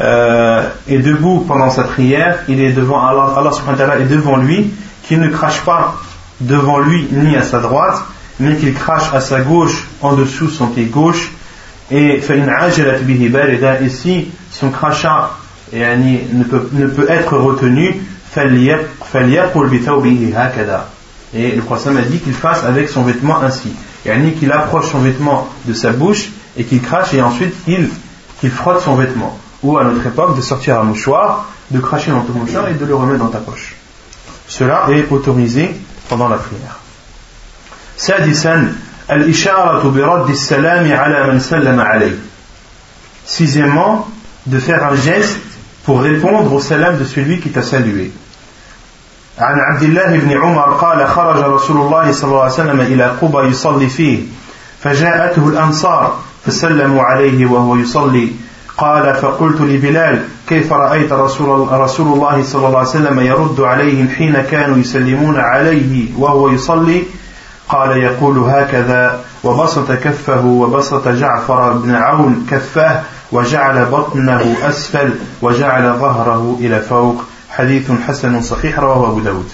euh, est debout pendant sa prière, il est devant Allah, Allah subhanahu wa ta'ala est devant lui, qu'il ne crache pas devant lui ni à sa droite, mais qu'il crache à sa gauche en dessous son pied gauche, et et si son crachat ne, peut, ne peut être retenu, et le Prophète a dit qu'il fasse avec son vêtement ainsi. Yani qu'il approche son vêtement de sa bouche et qu'il crache et ensuite qu'il frotte son vêtement. Ou à notre époque, de sortir un mouchoir, de cracher dans ton mouchoir et de le remettre dans ta poche. Cela est autorisé pendant la prière. Sixièmement, de faire un geste pour répondre au salam de celui qui t'a salué. عن عبد الله بن عمر قال خرج رسول الله صلى الله عليه وسلم إلى قبى يصلي فيه فجاءته الأنصار فسلموا عليه وهو يصلي قال فقلت لبلال كيف رأيت رسول, رسول الله صلى الله عليه وسلم يرد عليهم حين كانوا يسلمون عليه وهو يصلي قال يقول هكذا وبسط كفه وبسط جعفر بن عون كفاه وجعل بطنه أسفل وجعل ظهره إلى فوق حديث حسن صحيح رواه أبو داود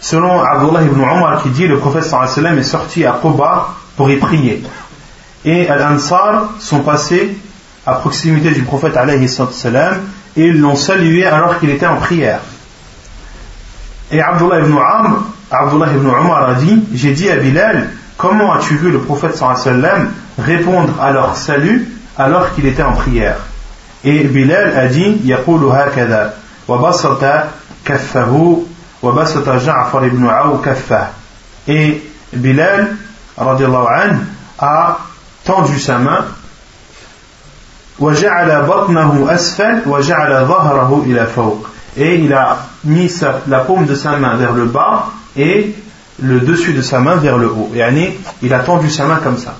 Selon Abdullah ibn Omar qui dit le prophète sallam est sorti à Quba pour y prier. Et Al-Ansar sont passés à proximité du prophète alayhi sallam et ils l'ont salué alors qu'il était en prière. Et Abdullah ibn, Amr, Abdullah ibn Omar a dit J'ai dit à Bilal, comment as-tu vu le prophète sallam répondre à leur salut alors qu'il était en prière Et Bilal a dit يقول هكذا وبسط كفه وبسط جعفر ibn عو كفه Et Bilal radiallahu anhu a tendu sa main وجعل بطنه أسفل وجعل ظهره إلى فوق et il a mis sa, la paume de sa main vers le bas et le dessus de sa main vers le haut. Et il a tendu sa main comme ça,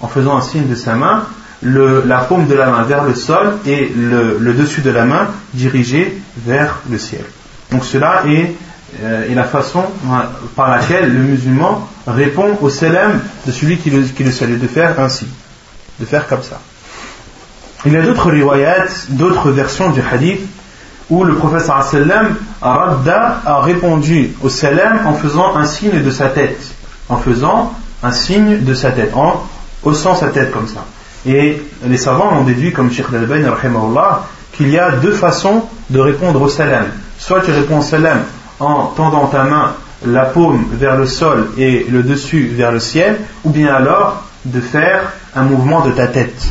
en faisant un signe de sa main le, la paume de la main vers le sol et le, dessus de la main dirigé vers le ciel. Donc cela est, euh, est la façon par laquelle le musulman répond au salam de celui qui le, qui le salue, de faire ainsi, de faire comme ça. Il y a d'autres riwayats, d'autres versions du hadith où le professeur sallam Radda a répondu au salam en faisant un signe de sa tête, en faisant un signe de sa tête, en haussant sa tête comme ça. Et les savants ont déduit, comme Sheikh Al-Bani, qu'il y a deux façons de répondre au salam. Soit tu réponds au salam en tendant ta main, la paume vers le sol et le dessus vers le ciel, ou bien alors de faire un mouvement de ta tête.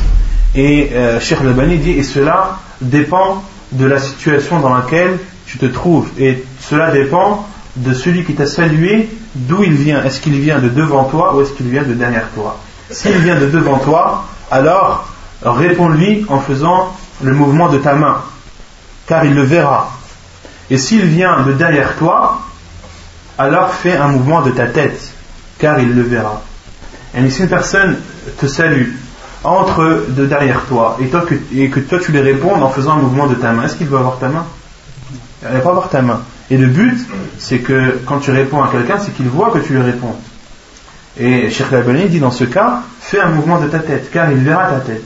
Et euh, Sheikh Al-Bani dit, et cela dépend de la situation dans laquelle tu te trouves. Et cela dépend de celui qui t'a salué d'où il vient. Est-ce qu'il vient de devant toi ou est-ce qu'il vient de derrière toi? S'il vient de devant toi, alors réponds-lui en faisant le mouvement de ta main, car il le verra. Et s'il vient de derrière toi, alors fais un mouvement de ta tête, car il le verra. Et si une personne te salue, entre de derrière toi, et, toi que, et que toi tu lui réponds en faisant un mouvement de ta main, est-ce qu'il va avoir ta main? Il ne va pas avoir ta main. Et le but, c'est que quand tu réponds à quelqu'un, c'est qu'il voit que tu lui réponds. Et Cheikh Labani dit dans ce cas, fais un mouvement de ta tête, car il verra ta tête.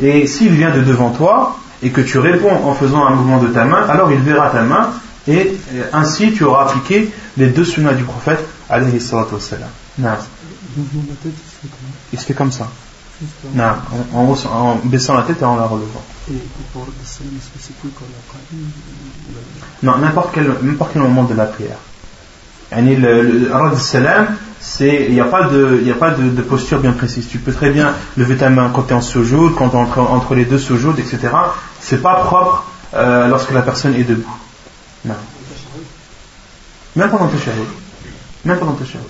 Et s'il vient de devant toi, et que tu réponds en faisant un mouvement de ta main, alors il verra ta main, et ainsi tu auras appliqué les deux sunnas du prophète, alayhi salatu wassalam. Il se fait comme ça. Non, en, baissant la tête et en la relevant. Non, n'importe quel, quel moment de la prière. Le, le, salam, il n'y a pas de il a pas de, posture bien précise. Tu peux très bien lever ta main quand tu es en sojoud, quand entre, entre, les deux sojouds, etc. C'est pas propre euh, lorsque la personne est debout. Non. Même pendant tes shahid. Même pendant tes shahid.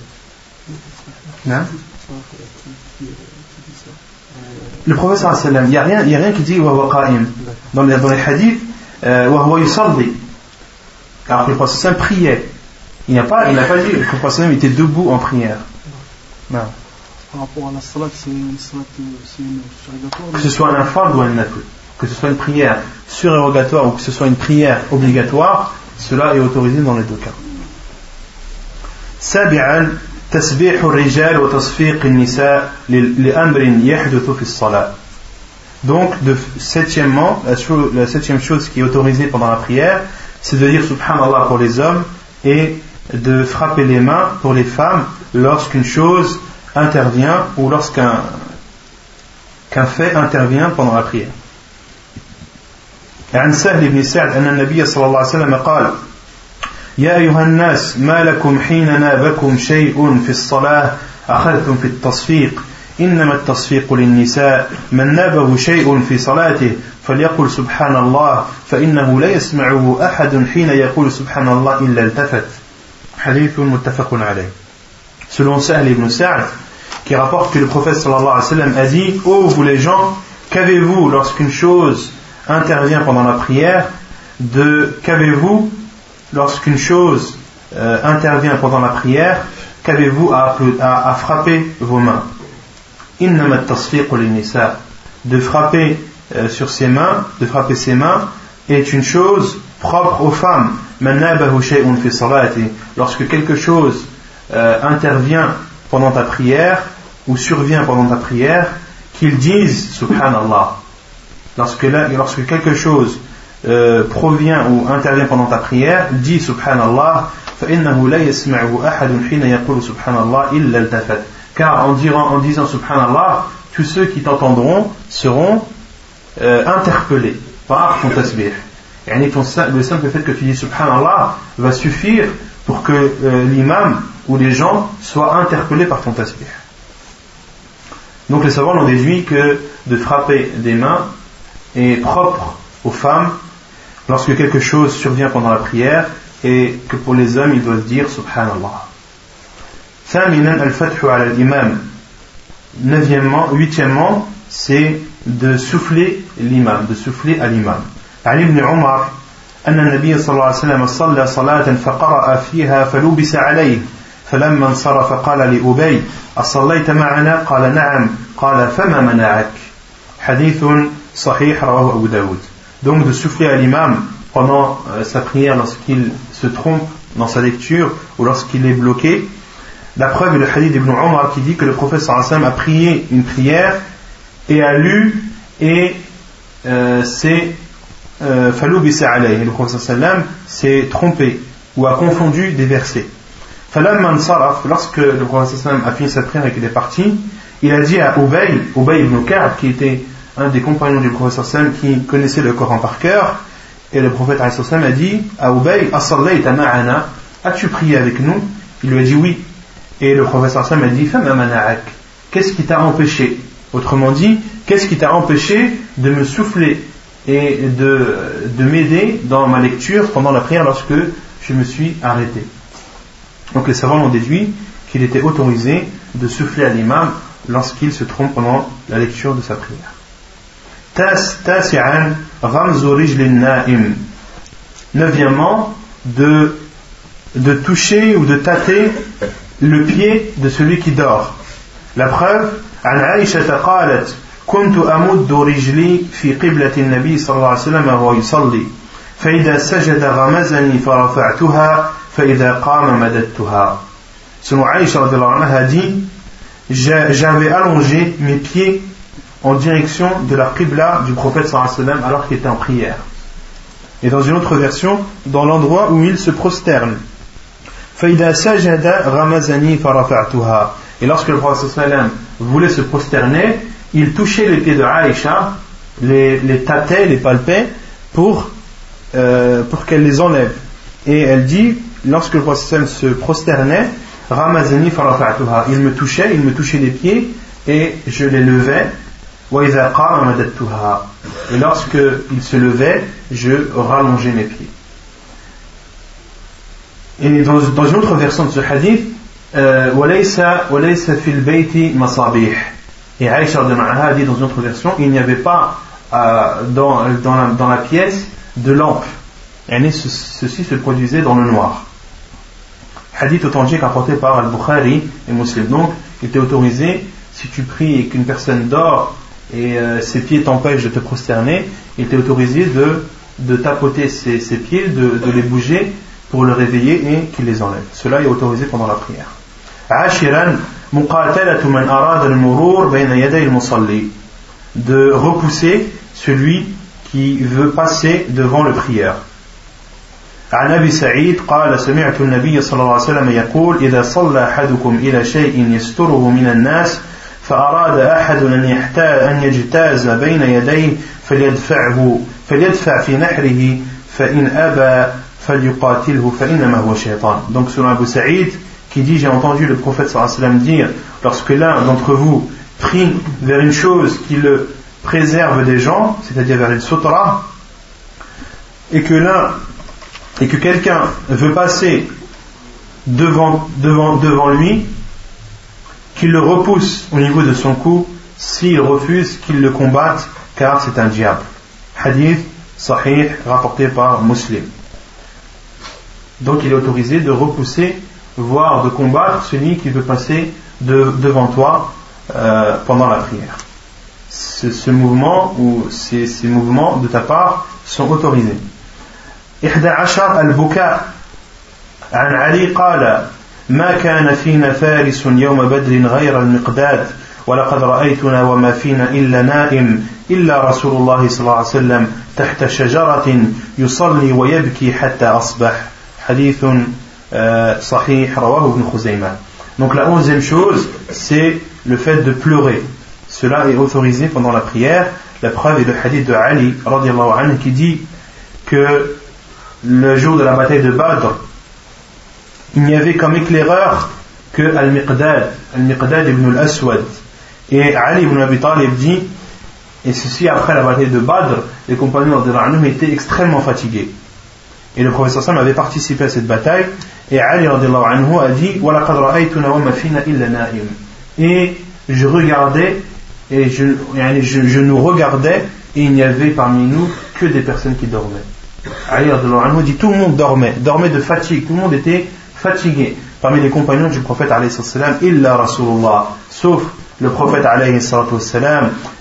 Non le professeur il n'y a, rien, il y a rien qui dit dans les, dans les hadiths euh, alors que le professeur priait il n'a pas, il n'a pas dit que le professeur était debout en prière non. par rapport à la salat c'est une salat surérogatoire que ce soit un fard ou un nafil que ce soit une prière surérogatoire ou que ce soit une prière obligatoire cela est autorisé dans les deux cas سابعا تسبيح الرجال وتصفيق النساء لأمر يحدث في الصلاة Donc, de, septièmement, la, chose, la septième chose qui est autorisée pendant la prière, c'est de dire Subhanallah pour les hommes et de frapper les mains pour les femmes lorsqu'une chose intervient ou lorsqu'un qu'un fait intervient pendant la prière. عن سهل بن سعد أن النبي صلى الله عليه وسلم قال يا أيها الناس ما لكم حين نابكم شيء في الصلاة؟ أخذتم في التصفيق. إنما التصفيق للنساء. من نابه شيء في صلاته فليقل سبحان الله فإنه لا يسمعه أحد حين يقول سبحان الله إلا التفت. حديث متفق عليه. Selon Sahl ibn Sa'd, qui rapporte que le prophète sallallahu alayhi wa sallam a dit Ô oh, vous les gens, qu'avez-vous lorsqu'une chose intervient pendant la prière de qu'avez-vous lorsqu'une chose euh, intervient pendant la prière, qu'avez-vous à, frapper vos mains? De frapper euh, sur ses mains, de frapper ses mains, est une chose propre aux femmes. Lorsque quelque chose euh, intervient pendant ta prière, ou survient pendant ta prière, qu'ils disent Subhanallah. Lorsque, lorsque quelque chose euh, provient ou intervient pendant ta prière, dis Subhanallah, car en, disant Subhanallah, tous ceux qui t'entendront seront euh, interpellés par ton tasbih. le simple fait que tu dis Subhanallah va suffire pour que euh, l'imam ou les gens soient interpellés par ton tasbih. Donc les savants ont déduit que de frapper des mains est propre aux femmes lorsque quelque chose survient pendant la prière et que pour les hommes ils doivent dire Subhanallah. ثامنا الفتح على الإمام neuvièmement huitièmement c'est de souffler l'imam de souffler à l'imam عن ابن عمر أن النبي صلى الله عليه وسلم صلى صلاة فقرأ فيها فلبس عليه فلما انصرف قال لأبي أصليت معنا قال نعم قال فما منعك حديث صحيح رواه أبو داود donc de souffler à l'imam pendant euh, sa prière lorsqu'il se trompe dans sa lecture ou lorsqu'il est bloqué. La preuve est le hadith d'Ibn Omar qui dit que le prophète sallam a prié une prière et a lu et euh, s'est euh, le prophète sallam s'est trompé ou a confondu des versets. Lorsque le prophète sallam a fini sa prière et qu'il est parti, il a dit à Ubay, Ubay ibn Ka'b qui était un des compagnons du prophète sallam qui connaissait le Coran par cœur, et le prophète sallam a dit à Ubay, as-tu prié avec nous? Il lui a dit oui. Et le prophète sallam a dit, qu'est-ce qui t'a empêché? Autrement dit, qu'est-ce qui t'a empêché de me souffler et de, de m'aider dans ma lecture pendant la prière lorsque je me suis arrêté? Donc les savants ont déduit qu'il était autorisé de souffler à l'imam lorsqu'il se trompe pendant la lecture de sa prière. Neuvièmement, de, de toucher ou de tâter le pied de celui qui dort. La preuve, عن عائشة قالت كنت أمد رجلي في قبلة النبي صلى الله عليه وسلم وهو يصلي فإذا سجد غمزني فرفعتها فإذا قام مددتها Selon Aïcha a dit J'avais allongé mes pieds en direction de la qibla du prophète sallam alors qu'il était en prière. Et dans une autre version, dans l'endroit où il se prosterne. Et lorsque le prophète sallam voulait se prosterner, il touchait les pieds de Aïcha, les, les tâtait, les palpait pour, euh, pour qu'elle les enlève. Et elle dit, lorsque le prophète se prosternait, Ramazani. Il me touchait, il me touchait les pieds et je les levais. Et lorsque il se levait, je rallongeais mes pieds. Et dans, une autre version de ce hadith, euh, et Aïcha a dit dans une autre version, il n'y avait pas euh, dans, dans, la, pièce de lampe. Et ceci se produisait dans le noir hadith authentique apporté par Al-Bukhari et Muslim. Donc, il était autorisé, si tu pries et qu'une personne dort et euh, ses pieds t'empêchent de te prosterner, il était autorisé de, de tapoter ses, ses pieds, de, de, les bouger pour le réveiller et qu'il les enlève. Cela est autorisé pendant la prière. de repousser celui qui veut passer devant le prieur. عن ابي سعيد قال سمعت النبي صلى الله عليه وسلم يقول اذا صلى احدكم الى شيء يستره من الناس فاراد احد ان يحتاج ان يجتاز بين يديه فليدفعه فليدفع في نحره فان ابى فليقاتله فانما هو شيطان donc selon Abu Saïd qui dit j'ai entendu le prophète sallallahu alayhi wa sallam dire lorsque l'un d'entre vous prie vers une chose qui le préserve des gens c'est-à-dire vers une sutra et que l'un et que quelqu'un veut passer devant, devant, devant lui, qu'il le repousse au niveau de son cou, s'il refuse qu'il le combatte, car c'est un diable. Hadith sahih rapporté par Muslim. Donc il est autorisé de repousser, voire de combattre celui qui veut passer devant toi euh, pendant la prière. Ce, mouvement ou ces mouvements de ta part sont autorisés. إحدى عشر البكاء عن علي قال ما كان فينا فارس يوم بدر غير المقداد ولقد رأيتنا وما فينا إلا نائم إلا رسول الله صلى الله عليه وسلم تحت شجرة يصلي ويبكي حتى أصبح حديث صحيح رواه ابن خزيمة Donc la onzième chose, c'est le fait de pleurer. Cela est autorisé pendant la prière. La preuve est le hadith de Ali, anhu, qui dit que le jour de la bataille de Badr, il n'y avait comme éclaireur que Al-Miqdad, Al-Miqdad ibn al-Aswad. Et Ali ibn Abi Talib dit, et ceci après la bataille de Badr, les compagnons de étaient extrêmement fatigués. Et le professeur Sam avait participé à cette bataille, et Ali anhu a dit, et je regardais, et je, je nous regardais, et il n'y avait parmi nous que des personnes qui dormaient. Ali dit tout le monde dormait, dormait de fatigue, tout le monde était fatigué. Parmi les compagnons du prophète illa Rasulullah, sauf le prophète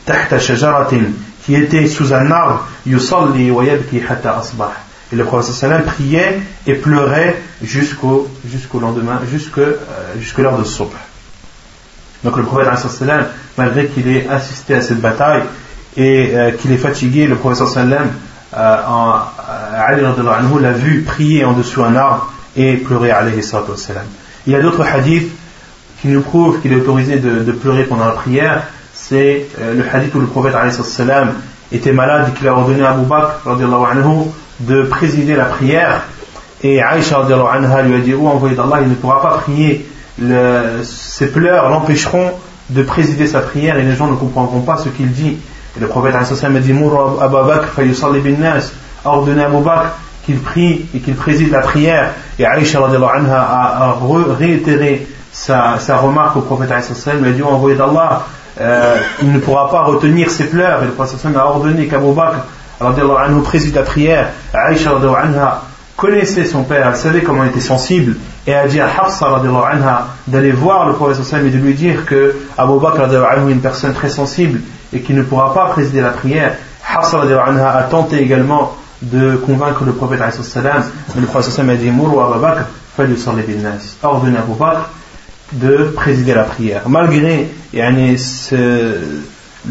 tahta shajaratin, qui était sous un arbre, yusalli wa yabki hatta asbah. Et le prophète priait et pleurait jusqu'au lendemain, euh, jusqu'à l'heure de subh. Donc le prophète malgré qu'il ait assisté à cette bataille et euh, qu'il est fatigué, le prophète euh, Ali l'a vu prier en dessous un arbre et pleurer alayhi Il y a d'autres hadiths qui nous prouvent qu'il est autorisé de, pleurer pendant la prière. C'est euh, le hadith où le prophète salam était malade et qu'il a ordonné à Abu Bakr de présider la prière. Et Aïcha anha lui a dit Oh envoyé d'Allah, il ne pourra pas prier. ses pleurs l'empêcheront de présider sa prière et les gens ne comprendront pas ce qu'il dit. Et le prophète a dit Mour Abu Bakr, a ordonné à Abu Bakr qu'il prie et qu'il préside la prière. Et Aïcha anha a, réitéré sa, sa, remarque au prophète lui a dit envoyé d'Allah, euh, il ne pourra pas retenir ses pleurs. Et le prophète a ordonné qu'Abu Bakr anhu préside la prière. Aïcha anha connaissait son père, elle savait comment il était sensible, et a dit à Hafsa anha d'aller voir le prophète et de lui dire que Abu Bakr anhu est une personne très sensible et qu'il ne pourra pas présider la prière. Hafsa anha a tenté également de convaincre le prophète mais le prophète a dit Mourou Abu Bakr, ordonnez Abu Bakr de présider la prière. Malgré le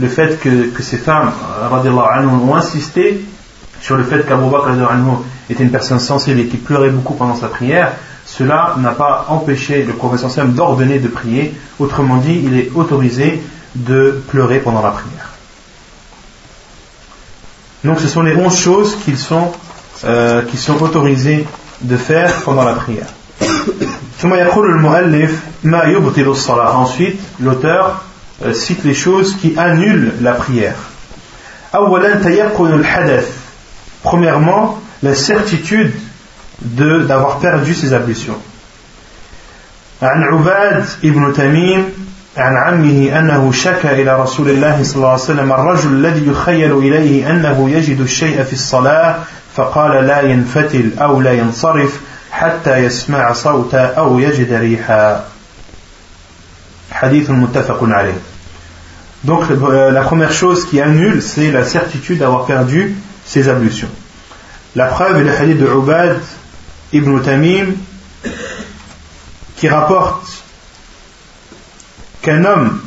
fait que, ces femmes ont insisté sur le fait qu'Abu Bakr était une personne sensible et qui pleurait beaucoup pendant sa prière, cela n'a pas empêché le prophète d'ordonner de prier. Autrement dit, il est autorisé de pleurer pendant la prière. Donc ce sont les onze choses qui sont, euh, qui sont autorisées de faire pendant la prière. Ensuite, l'auteur euh, cite les choses qui annulent la prière. Premièrement, la certitude d'avoir perdu ses ablutions. عن عباد ابن تميم عن عمه أنه شكى إلى رسول الله صلى الله عليه وسلم الرجل الذي يخيل إليه أنه يجد الشيء في الصلاة فقال لا ينفتل أو لا ينصرف حتى يسمع صوتا أو يجد ريحا حديث متفق عليه Donc euh, la première chose qui annule, c'est la certitude d'avoir perdu ses ablutions. La preuve est le hadith de Ubad ibn Tamim qui rapporte qu'un homme,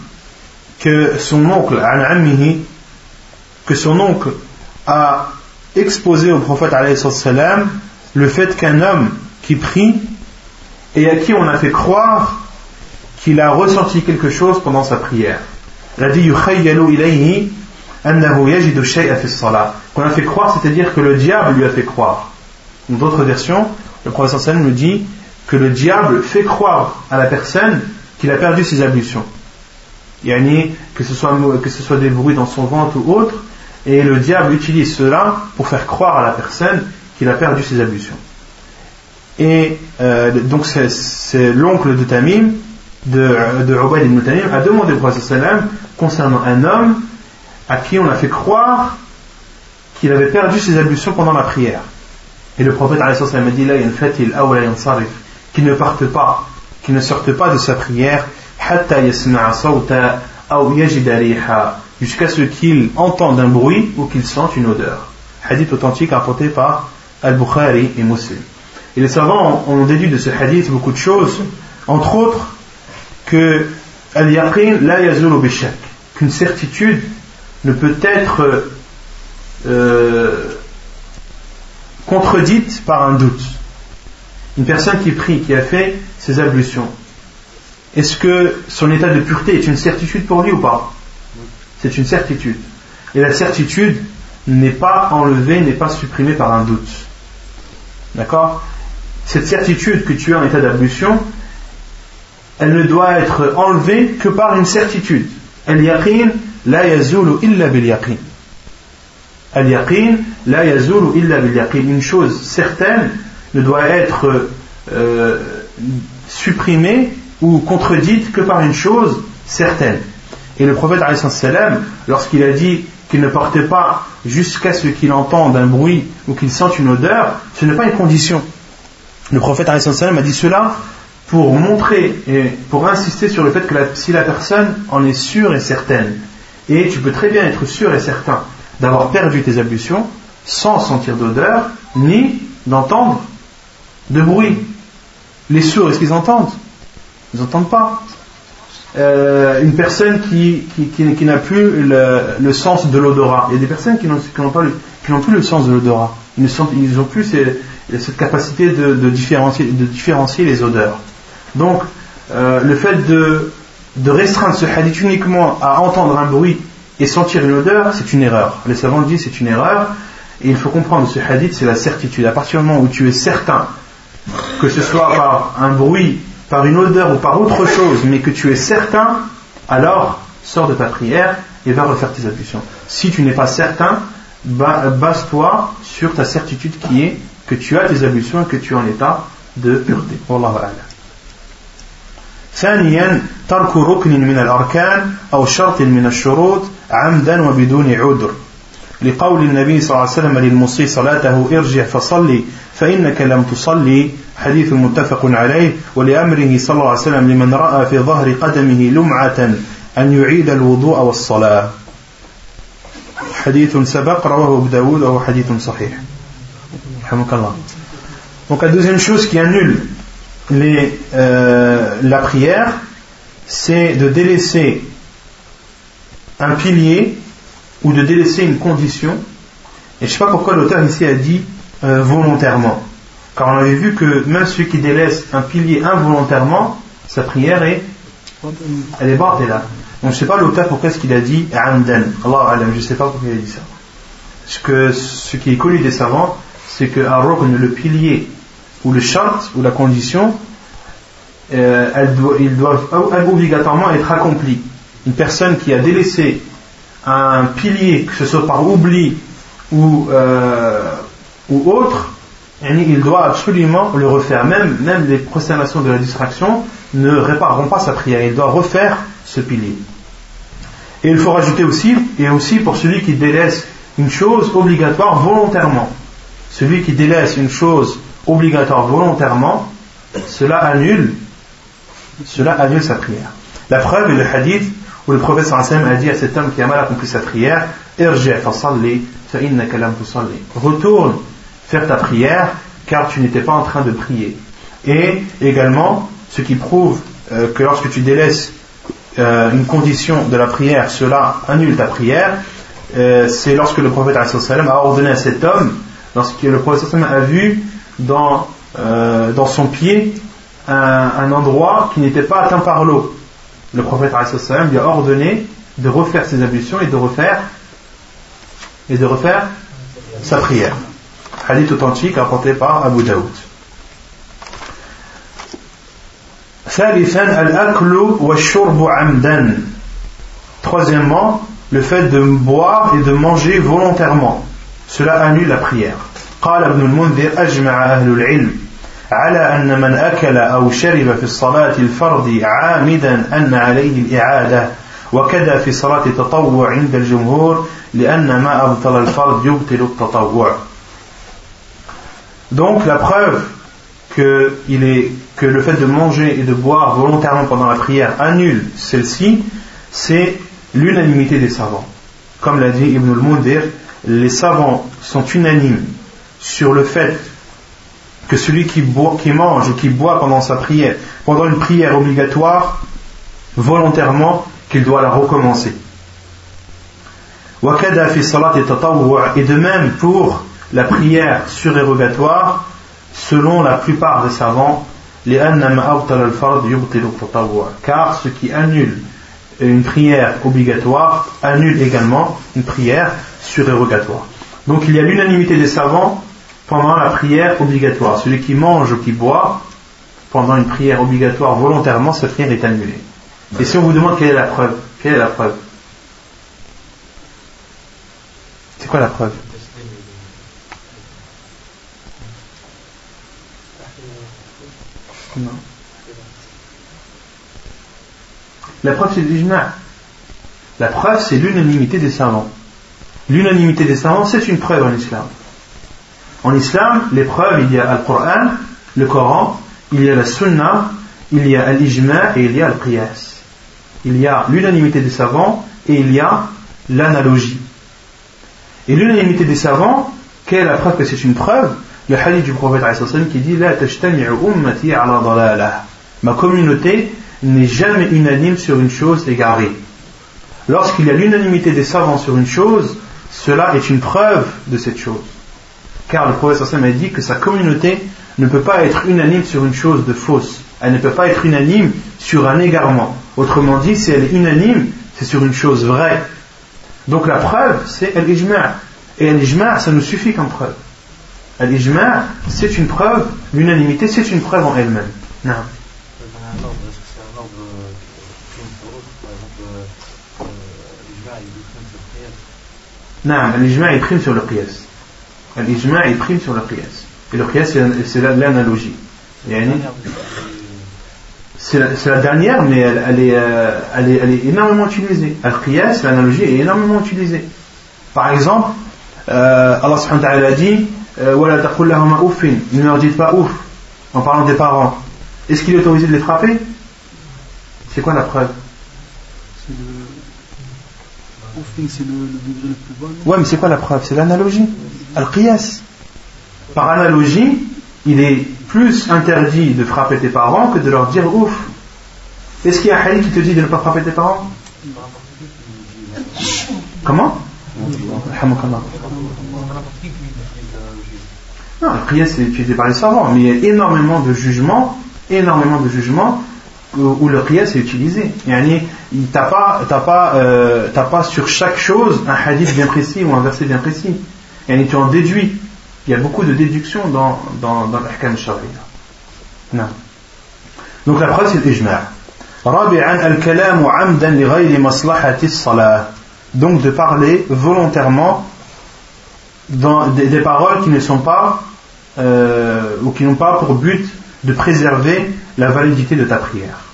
que son oncle, que son oncle a exposé au prophète le fait qu'un homme qui prie et à qui on a fait croire qu'il a ressenti quelque chose pendant sa prière. Il a dit qu'on a fait croire, c'est-à-dire que le diable lui a fait croire. Dans d'autres versions, le professeur nous dit que le diable fait croire à la personne qu'il a perdu ses ablutions. Yani, que ce, soit, que ce soit des bruits dans son ventre ou autre, et le diable utilise cela pour faire croire à la personne qu'il a perdu ses ablutions. Et euh, donc c'est l'oncle de Tamim, de, de Ubaid ibn Tamim, a demandé au prophète concernant un homme à qui on a fait croire qu'il avait perdu ses ablutions pendant la prière. Et le prophète a dit qu'il ne parte pas, qu'il ne sorte pas de sa prière, jusqu'à ce qu'il entende un bruit ou qu'il sente une odeur. Hadith authentique rapporté par Al-Bukhari et Muslim. Et les savants ont déduit de ce hadith beaucoup de choses, entre autres que al-yaqin la yazulu bishak, qu'une certitude ne peut être euh, contredite par un doute. Une personne qui prie, qui a fait ses ablutions, est-ce que son état de pureté est une certitude pour lui ou pas? C'est une certitude. Et la certitude n'est pas enlevée, n'est pas supprimée par un doute. D'accord? Cette certitude que tu as en état d'ablution, elle ne doit être enlevée que par une certitude. Al-yaqin la yazulu illa bil yaqin. Al-yaqin la yazulu illa bil. Une chose certaine ne doit être euh, supprimée ou contredite que par une chose certaine. Et le prophète lorsqu'il a dit qu'il ne portait pas jusqu'à ce qu'il entende un bruit ou qu'il sente une odeur, ce n'est pas une condition. Le prophète a dit cela pour montrer et pour insister sur le fait que si la personne en est sûre et certaine, et tu peux très bien être sûr et certain d'avoir perdu tes ablutions sans sentir d'odeur ni d'entendre de bruit. Les sourds, est-ce qu'ils entendent? Ils n'entendent pas. Euh, une personne qui, qui, n'a plus le, sens de l'odorat. Il y a des personnes qui n'ont plus le sens de l'odorat. Ils n'ont plus cette capacité de, différencier, de différencier les odeurs. Donc, euh, le fait de, de restreindre ce hadith uniquement à entendre un bruit et sentir une odeur, c'est une erreur. Les savants disent c'est une erreur. Et il faut comprendre ce hadith, c'est la certitude. À partir du moment où tu es certain, que ce soit par un bruit par une odeur ou par autre chose, mais que tu es certain, alors sors de ta prière et va refaire tes ablutions. Si tu n'es pas certain, base-toi sur ta certitude qui est que tu as tes ablutions et que tu es en état de pureté. Wallahu a'lam. ثانيا ترك ركن من الأركان أو شرط من الشروط عمدا وبدون عذر لقول النبي صلى الله عليه وسلم للمصي صلاته ارجع فصلي فإنك لم تصلي. حديث متفق عليه ولأمره صلى الله عليه وسلم لمن رأى في ظهر قدمه لمعة أن يعيد الوضوء والصلاة. حديث سبق رواه أبو داود وهو حديث صحيح. رحمك الله. Donc la deuxième chose qui annule les, euh, la prière, c'est de délaisser un pilier ou de délaisser une condition. Et je ne sais pas pourquoi l'auteur ici a dit euh, volontairement. Car on avait vu que même celui qui délaisse un pilier involontairement, sa prière est, elle est là. Donc je ne sais pas l'auteur pourquoi est-ce qu'il a dit amdan. Allah alam, je ne sais pas pourquoi il a dit ça. Ce, que, ce qui est connu des savants, c'est que le pilier ou le chart ou la condition, euh, ils doivent obligatoirement être accomplis. Une personne qui a délaissé un pilier, que ce soit par oubli ou, euh, ou autre, il doit absolument le refaire. Même, même les prosternations de la distraction ne répareront pas sa prière. Il doit refaire ce pilier. Et il faut rajouter aussi, et aussi pour celui qui délaisse une chose obligatoire volontairement. Celui qui délaisse une chose obligatoire volontairement, cela annule, cela annule sa prière. La preuve est le hadith où le prophète a dit à cet homme qui a mal accompli sa prière, Retourne faire ta prière car tu n'étais pas en train de prier. Et également, ce qui prouve euh, que lorsque tu délaisses euh, une condition de la prière, cela annule ta prière, euh, c'est lorsque le prophète a ordonné à cet homme, lorsque le prophète a vu dans, dans son pied un, un endroit qui n'était pas atteint par l'eau Le prophète lui a ordonné de refaire ses ablutions et de refaire et de refaire sa prière. Hadith authentique rapporté par Abu Daoud. Troisièmement, le fait de boire et de manger volontairement. Cela annule la prière. قال ابن المنذر أجمع أهل العلم على أن من أكل أو شرب في الصلاة الفرض عامدا أن عليه الإعادة وكذا في صلاة التطوع عند الجمهور لأن ما أبطل الفرض يبطل التطوع Donc la preuve que, il est, que le fait de manger et de boire volontairement pendant la prière annule celle-ci, c'est l'unanimité des savants. Comme l'a dit Ibn al-Mundir, les savants sont unanimes sur le fait que celui qui, mange ou qui boit pendant sa prière, pendant une prière obligatoire, volontairement, qu'il doit la recommencer. Et de même pour la prière surérogatoire, selon la plupart des savants, car ce qui annule une prière obligatoire annule également une prière surérogatoire. Donc il y a l'unanimité des savants pendant la prière obligatoire. Celui qui mange ou qui boit pendant une prière obligatoire volontairement, cette prière est annulée. Et si on vous demande quelle est la preuve, quelle est la preuve? C'est quoi la preuve? Non. La preuve c'est l'ijma. La preuve c'est l'unanimité des savants. L'unanimité des savants c'est une preuve en islam. En islam, les preuves, il y a le Coran, le Coran, il y a la Sunna, il y a l'Ijma et il y a le Qiyas. Il y a l'unanimité des savants et il y a l'analogie. Et l'unanimité des savants, quelle est la preuve que c'est une preuve Le hadith du prophète qui dit La ummati ala Ma communauté n'est jamais unanime sur une chose égarée. Lorsqu'il y a l'unanimité des savants sur une chose, cela est une preuve de cette chose. Car le prophète a dit que sa communauté ne peut pas être unanime sur une chose de fausse. Elle ne peut pas être unanime sur un égarement. Autrement dit, si elle est unanime, c'est sur une chose vraie. Donc la preuve, c'est l'ijma'. Et l'ijma', ça nous suffit comme preuve. L'ijma', c'est une preuve, l'unanimité, c'est une preuve en elle-même. Non. Non, l'ijma' est prime sur le qiyas. L'ijma' est prime sur le qiyas. Et le qiyas, c'est l'analogie. C'est la, dernière, mais elle, est, euh, elle, est, elle est, énormément utilisée. Al-qiyas, l'analogie, est énormément utilisée. Par exemple, euh, Allah subhanahu wa ta'ala a dit euh, Ne leur dites pas ouf en parlant des parents. Est-ce qu'il est autorisé de les frapper? C'est quoi la preuve? C'est le. c'est le, degré le plus bas. Ouais, mais c'est quoi la preuve? C'est l'analogie. Al-qiyas. Par analogie, il est plus interdit de frapper tes parents que de leur dire ouf. Est-ce qu'il y a un hadith qui te dit de ne pas frapper tes parents? Comment? Non, la prière c'est utilisé par les savants, mais il y a énormément de jugements, énormément de jugements où le prière c'est utilisé. Yani, t'as pas, pas, euh, pas sur chaque chose un hadith bien précis ou un verset bien précis. Yani, tu en déduis. Il y a beaucoup de déductions dans, dans, dans l'ahkam sharia. Non. Donc la preuve c'est l'ijma'. donc de parler volontairement dans des, des paroles qui ne sont pas euh, ou qui n'ont pas pour but de préserver la validité de ta prière.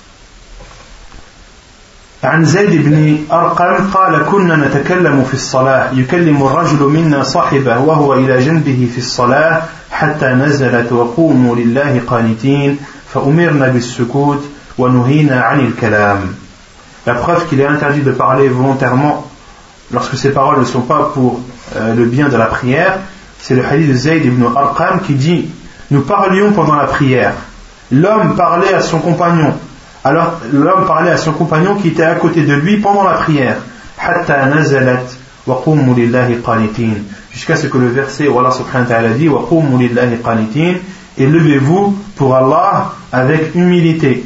عن زيد بن أرقم قال كنا نتكلم في الصلاة يكلم الرجل منا صاحبه وهو إلى جنبه في الصلاة حتى نزلت وقوموا لله قانتين فأمرنا بالسكوت ونهينا عن الكلام La preuve qu'il est interdit de parler volontairement lorsque ces paroles ne sont pas pour euh, le bien de la prière, c'est le hadith de Zayd ibn Arqam qui dit Nous parlions pendant la prière. L'homme parlait à son compagnon. Alors l'homme parlait à son compagnon qui était à côté de lui pendant la prière. Jusqu'à ce que le verset où Allah subhanahu wa ta'ala dit Et levez-vous pour Allah avec humilité.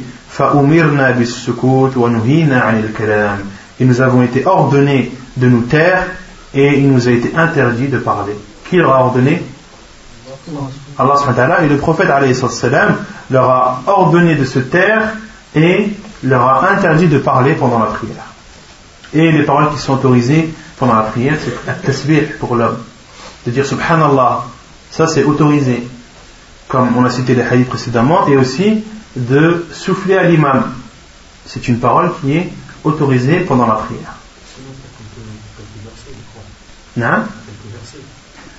Et nous avons été ordonnés de nous taire et il nous a été interdit de parler. Qui leur a ordonné? Allah et le prophète leur a ordonné de se taire et leur a interdit de parler pendant la prière. Et les paroles qui sont autorisées pendant la prière, c'est tasbih pour l'homme. De dire subhanallah, ça c'est autorisé, comme on a cité les hadiths précédemment, et aussi de souffler à l'imam. C'est une parole qui est autorisée pendant la prière. Non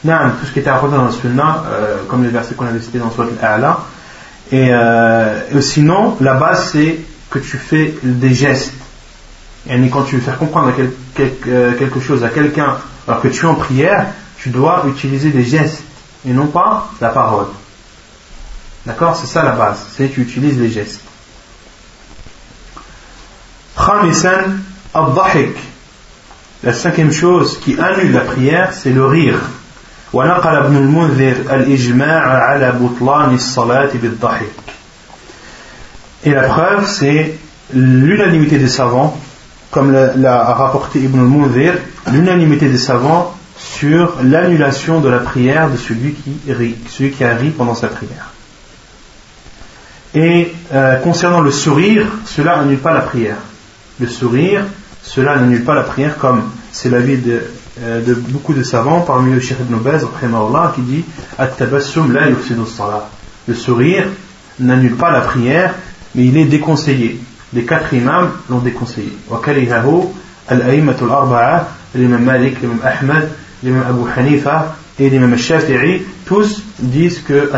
non, tout ce qui était apporté dans le Sunnah, euh, comme les versets qu'on avait cités dans Surat al-A'la. Et, euh, sinon, la base c'est que tu fais des gestes. Et quand tu veux faire comprendre euh, quelque chose à quelqu'un alors que tu es en prière, tu dois utiliser des gestes et non pas la parole. D'accord? C'est ça la base, c'est que tu utilises les gestes. La cinquième chose qui annule la prière, c'est le rire. ونقل ابن المنذر الإجماع على بطلان الصلاة بالضحك Et la preuve, c'est l'unanimité des savants, comme l'a rapporté Ibn al-Munzir, l'unanimité des savants sur l'annulation de la prière de celui qui rit, celui qui a ri pendant sa prière. Et euh, concernant le sourire, cela n'annule pas la prière. Le sourire, cela n'annule pas la prière, comme c'est l'avis de euh, de beaucoup de savants, parmi eux Cheikh Ibn Baz, qui dit Le sourire n'annule pas la prière, mais il est déconseillé. Les quatre imams l'ont déconseillé. l'imam Malik, l'imam Ahmad, l'imam Abu Hanifa et l'imam Shafi'i, tous disent que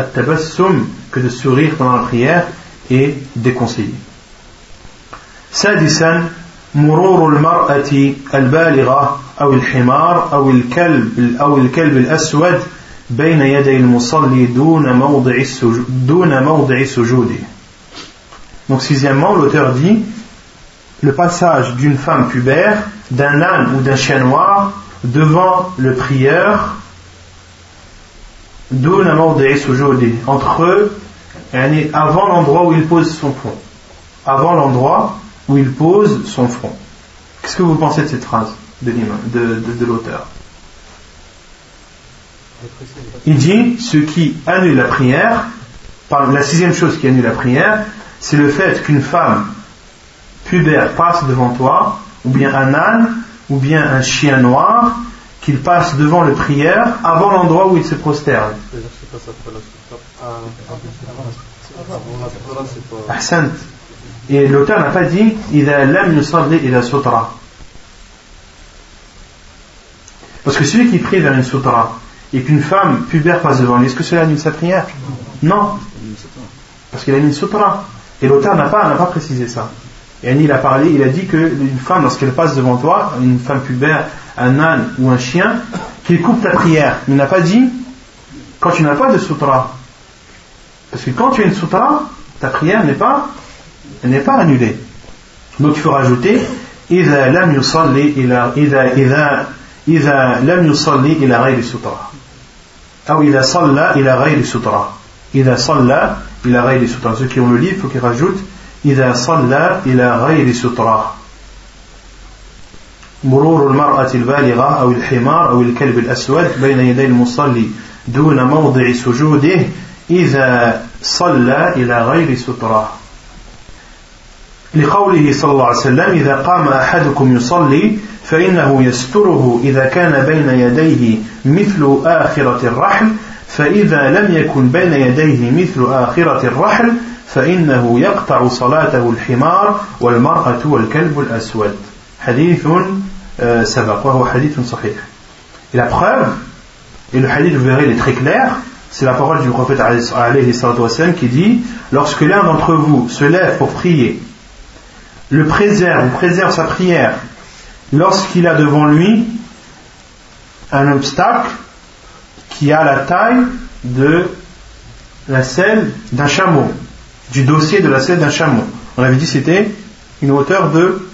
que de sourire pendant la prière, est déconseillé. Sadisan, مرور المرأة البالغة أو الحمار أو الكلب أو الكلب الأسود بين يدي المصلي دون موضع السجود دون موضع سجوده. Donc sixièmement, l'auteur dit le passage d'une femme pubère, d'un âne ou d'un chien noir devant le prieur دون موضع سجوده entre eux avant l'endroit où il pose son front avant l'endroit où il pose son front. Qu'est-ce que vous pensez de cette phrase de, de, l'auteur? Il dit ce qui annule la prière, la sixième chose qui annule la prière, c'est le fait qu'une femme pubère passe devant toi, ou bien un âne, ou bien un chien noir, qu'il passe devant le prière avant l'endroit où il se prosterne. Et l'auteur n'a pas dit إذا لم يصلي إلى sutra. Parce que celui qui prie vers une sutra et qu'une femme pubère passe devant lui, est-ce que cela annule sa prière Non. Parce qu'il a mis une sutra. Et l'auteur n'a pas, pas précisé ça. Et il a parlé, il a dit qu'une femme, lorsqu'elle passe devant toi, une femme pubère, un âne ou un chien, qu'il coupe ta prière. Il n'a pas dit quand tu n'as pas de sutra. Parce que quand tu as une sutra, ta prière n'est pas, n'est pas annulée. Donc il faut rajouter إذا لم يصلي إلى إذا إذا إذا لم يصلي إلى غير سترة أو إذا صلى إلى غير سترة إذا صلى إلى غير سترة ceux qui ont le livre il faut qu'ils rajoutent إذا صلى إلى غير سترة مرور المرأة البالغة أو الحمار أو الكلب الأسود بين يدي المصلي دون موضع سجوده إذا صلى إلى غير سترة لقوله صلى الله عليه وسلم إذا قام أحدكم يصلي فإنه يستره إذا كان بين يديه مثل آخرة الرحل فإذا لم يكن بين يديه مثل آخرة الرحل فإنه يقطع صلاته الحمار والمرأة والكلب الأسود. حديث سبق وهو حديث صحيح. Et la et le hadith, vous verrez, il est très clair, c'est la parole du prophète qui dit Lorsque l'un d'entre vous se lève pour prier, le préserve préserve sa prière lorsqu'il a devant lui un obstacle qui a la taille de la selle d'un chameau, du dossier de la selle d'un chameau. On avait dit c'était une hauteur de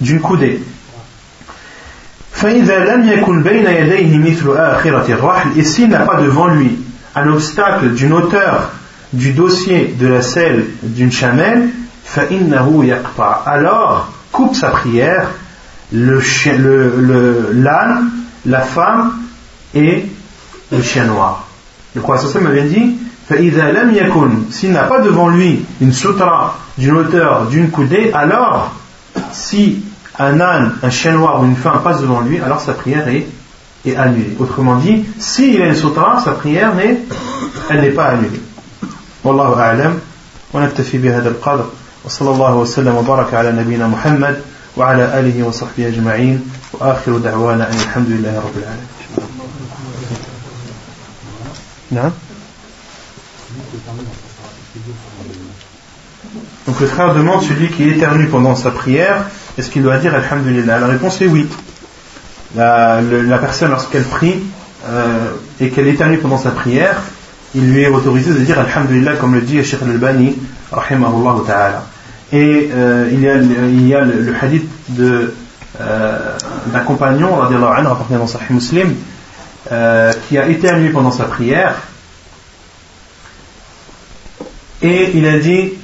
d'une coudée. Et s'il n'a pas devant lui un obstacle d'une hauteur du dossier de la selle d'une chamelle, alors coupe sa prière le chien, le, l'âne, la femme et le chien noir. Le prophète m'avait dit s'il n'a pas devant lui une sutra d'une hauteur d'une coudée, alors si un âne, un chien noir ou une femme passe devant lui, alors sa prière est, est annulée. Autrement dit, s'il a une sutra, sa prière n'est, elle n'est pas annulée. Wallahu a'lam. ونكتفي بهذا القدر وصلى الله وسلم وبارك على نبينا محمد وعلى آله وصحبه أجمعين وآخر دعوانا أن الحمد لله رب العالمين نعم Donc le frère demande celui qui éternue pendant sa prière, est-ce qu'il doit dire Alhamdulillah La réponse est oui. La, la personne, lorsqu'elle prie euh, et qu'elle éternue pendant sa prière, il lui est autorisé de dire Alhamdulillah, comme le dit Sheikh al-Albani, rahimahullah ta'ala. Et euh, il, y a, le, hadith euh, d'un compagnon, rapporté dans Sahih Muslim, euh, qui a éternué pendant sa prière. Et il a dit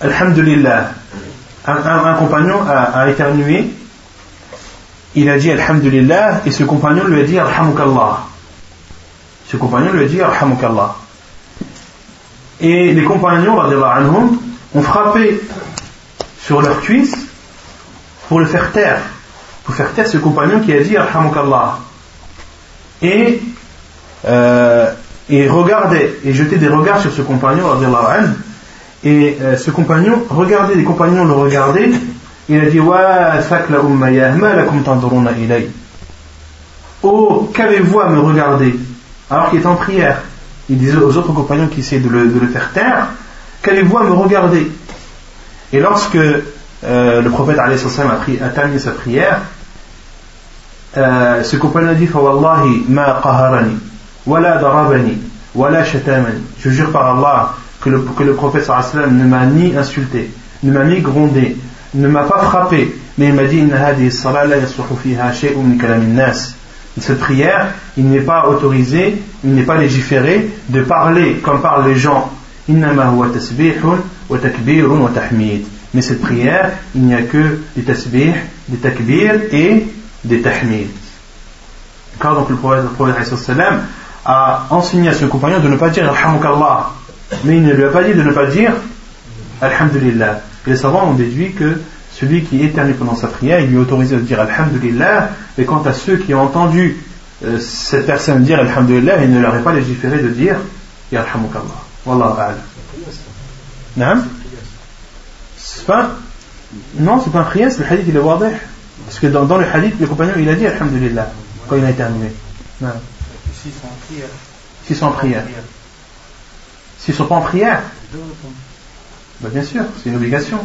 Alhamdulillah. Un, compagnon a, éternué. Il a dit Alhamdulillah. Et ce compagnon lui a dit Alhamukallah. Ce compagnon lui a dit Alhamukallah. Et les compagnons, anhum, ont frappé sur leur cuisse pour le faire taire, pour faire taire ce compagnon qui a dit Alhamukallah. Et, euh, et regardait, et jetait des regards sur ce compagnon, et euh, ce compagnon regardait, les compagnons le regardaient, il a dit Oh, qu'avez-vous à me regarder? Alors qu'il est en prière. Il disait aux autres compagnons qui essayaient de le, de le faire taire Qu'allez-vous à me regarder? Et lorsque euh, le prophète a, terminé sa prière, euh, ce compagnon a dit Fawallahi ma qaharani, wala darabani, wala shatamani. Je jure par Allah que le, que le prophète ne m'a ni insulté, ne m'a ni grondé, ne m'a pas frappé, mais il m'a dit. Cette prière, il n'est pas autorisé, il n'est pas légiféré de parler comme parlent les gens. Mais cette prière, il n'y a que des tasbih, des takbir et des tahmid. Car donc le prophète, le a enseigné à son compagnon de ne pas dire Alhamdulillah, mais il ne lui a pas dit de ne pas dire Alhamdulillah. Les savants ont déduit que celui qui éternue pendant sa prière, il lui est autorisé de dire Alhamdulillah, et quant à ceux qui ont entendu euh, cette personne dire Alhamdulillah, il ne leur est pas légiféré de dire Yarhamukallah. Wallahu a'lam. Non pas, Non, c'est pas un prière, c'est le hadith, il est wadih. Parce que dans, dans, le hadith, le compagnon, il a dit Alhamdulillah, quand il a éternué. Non. S'ils sont en prière. S'ils sont en prière. S'ils ne sont pas en prière bah, Bien sûr, c'est une obligation.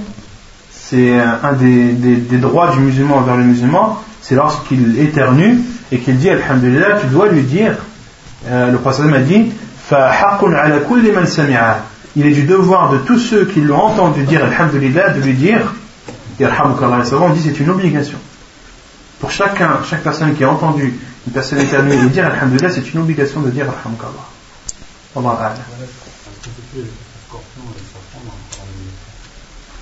C'est un des, des, des, droits du musulman envers le musulman, c'est lorsqu'il éternue et qu'il dit Alhamdulillah, tu dois lui dire, euh, le prophète m'a dit, il est du devoir de tous ceux qui l'ont entendu dire Alhamdulillah de lui dire on dit c'est une obligation. Pour chacun, chaque personne qui a entendu une personne éternuer et dire Alhamdulillah, c'est une obligation de dire Alhamdulillah.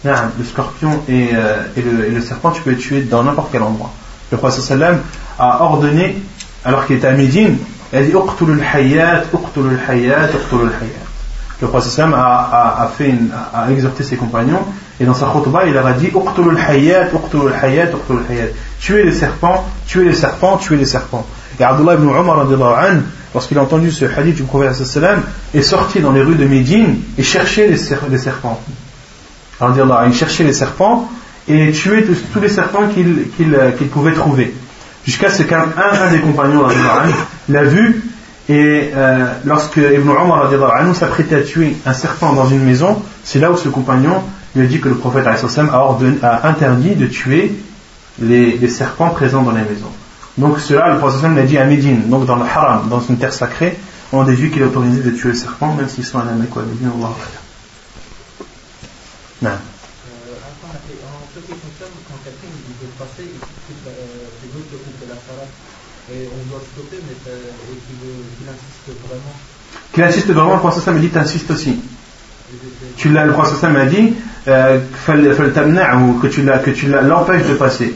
Allah le scorpion et, euh, et, le, serpent, tu peux les tuer dans n'importe quel endroit. Le prophète a ordonné, alors qu'il était à Médine, a dit hayat, hayat, hayat. Le prophète a, a, a, a, exhorté ses compagnons et dans sa khutbah il leur a dit hayat, hayat, hayat. Tuez les serpents, tuez les serpents, tuez les serpents. Et Abdullah ibn Umar lorsqu'il a entendu ce hadith du prophète est sorti dans les rues de Médine et cherchait les, les serpents il cherchait les serpents et tuait tous, les serpents qu'il pouvait trouver. Jusqu'à ce qu'un un, des compagnons l'a vu et euh, lorsque Ibn Umar s'apprêtait à tuer un serpent dans une maison, c'est là où ce compagnon lui a dit que le prophète a, a interdit de tuer les, serpents présents dans les maisons. Donc cela, le prophète l'a dit à Médine, donc dans le haram, dans une terre sacrée, on déduit qu'il est autorisé de tuer les serpents, même s'ils sont à la Mecque. Non. en ce qui concerne quand quelqu'un veut passer et qu'il veut couper la salat, et on doit stopper, mais et qu'il insiste vraiment. Qu'il insiste vraiment, le prophète me dit t'insistes aussi. Tu l'as, le prophète m'a dit euh, que tu que tu l'empêches de passer.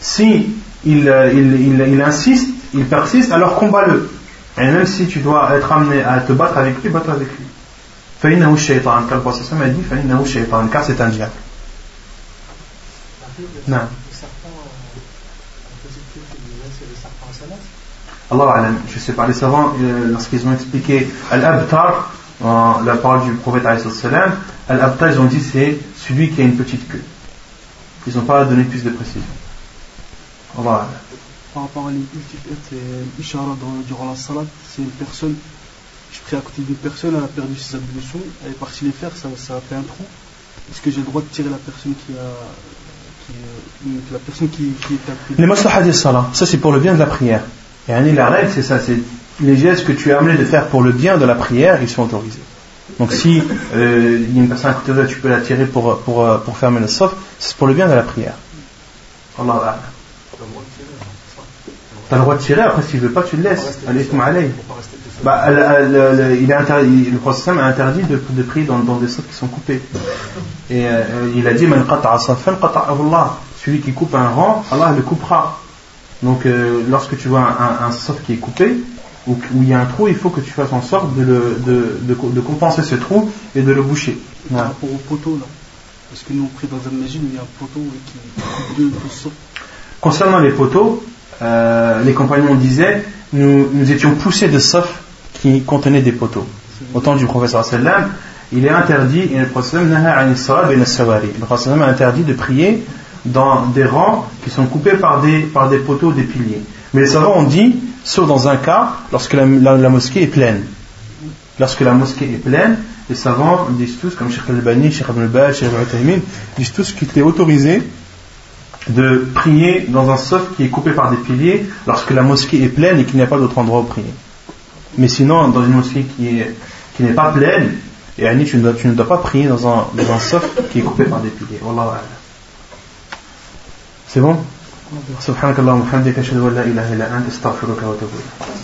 Si il, il, il, il insiste, il persiste, alors combat-le. Et même si tu dois être amené à te battre avec lui, battre avec lui. فإنه الشيطان car le prophète a dit فإنه الشيطان car c'est un Allah alam, je sais pas, les savants, euh, lorsqu'ils ont expliqué Al-Abtar, la parole du prophète Al-Abtar, ils ont dit c'est celui qui a une petite queue. Ils n'ont pas donné plus de précision. Allah alam. Par rapport à l'ishara durant la salat, c'est une personne je pris à côté d'une personne, elle a perdu ses ablutions, elle est partie les faire, ça, ça a fait un trou. Est-ce que j'ai le droit de tirer la personne qui a. Qui, euh, la personne qui, qui est à Les maslahat des salat, ça c'est pour le bien de la prière. Et la règle c'est ça, c'est les gestes que tu as amené de faire pour le bien de la prière, ils sont autorisés. Donc si euh, il y a une personne à côté de toi, tu peux la tirer pour, pour, pour fermer le soft, c'est pour le bien de la prière. Allah T'as le droit de tirer, après s'il ne veut pas, tu le laisses. Allez, bah, il a interdit, le prophète a interdit de, de prier dans, dans, des sofs qui sont coupés. Et euh, il a dit celui qui coupe un rang, Allah le coupera. Donc euh, lorsque tu vois un, un, un qui est coupé, où, où, il y a un trou, il faut que tu fasses en sorte de, le, de, de, de compenser ce trou et de le boucher. Par rapport au poteau, là. Parce que nous on prie dans un magine, il y a un poteau qui coupe deux, Concernant les poteaux, euh, les compagnons disaient nous, nous étions poussés de sofs qui contenait des poteaux. Au temps du professeur sallam, il est interdit, et le professeur a interdit de prier dans des rangs qui sont coupés par des, par des poteaux, des piliers. Mais les savants ont dit, sauf dans un cas, lorsque la, mosquée est pleine. Lorsque la mosquée est pleine, les savants disent tous, comme Sheikh Al-Bani, Sheikh Ibn al Sheikh Al disent tous qu'il était autorisé de prier dans un sof qui est coupé par des piliers lorsque la mosquée est pleine et qu'il n'y a pas d'autre endroit où prier. Mais sinon, dans une mosquée qui est qui n'est pas pleine, et tu ne, dois, tu ne dois pas prier dans un, dans un sof qui est coupé par des piliers. C'est bon سبحانك اللهم وبحمدك اشهد ان لا اله الا انت استغفرك واتوب اليك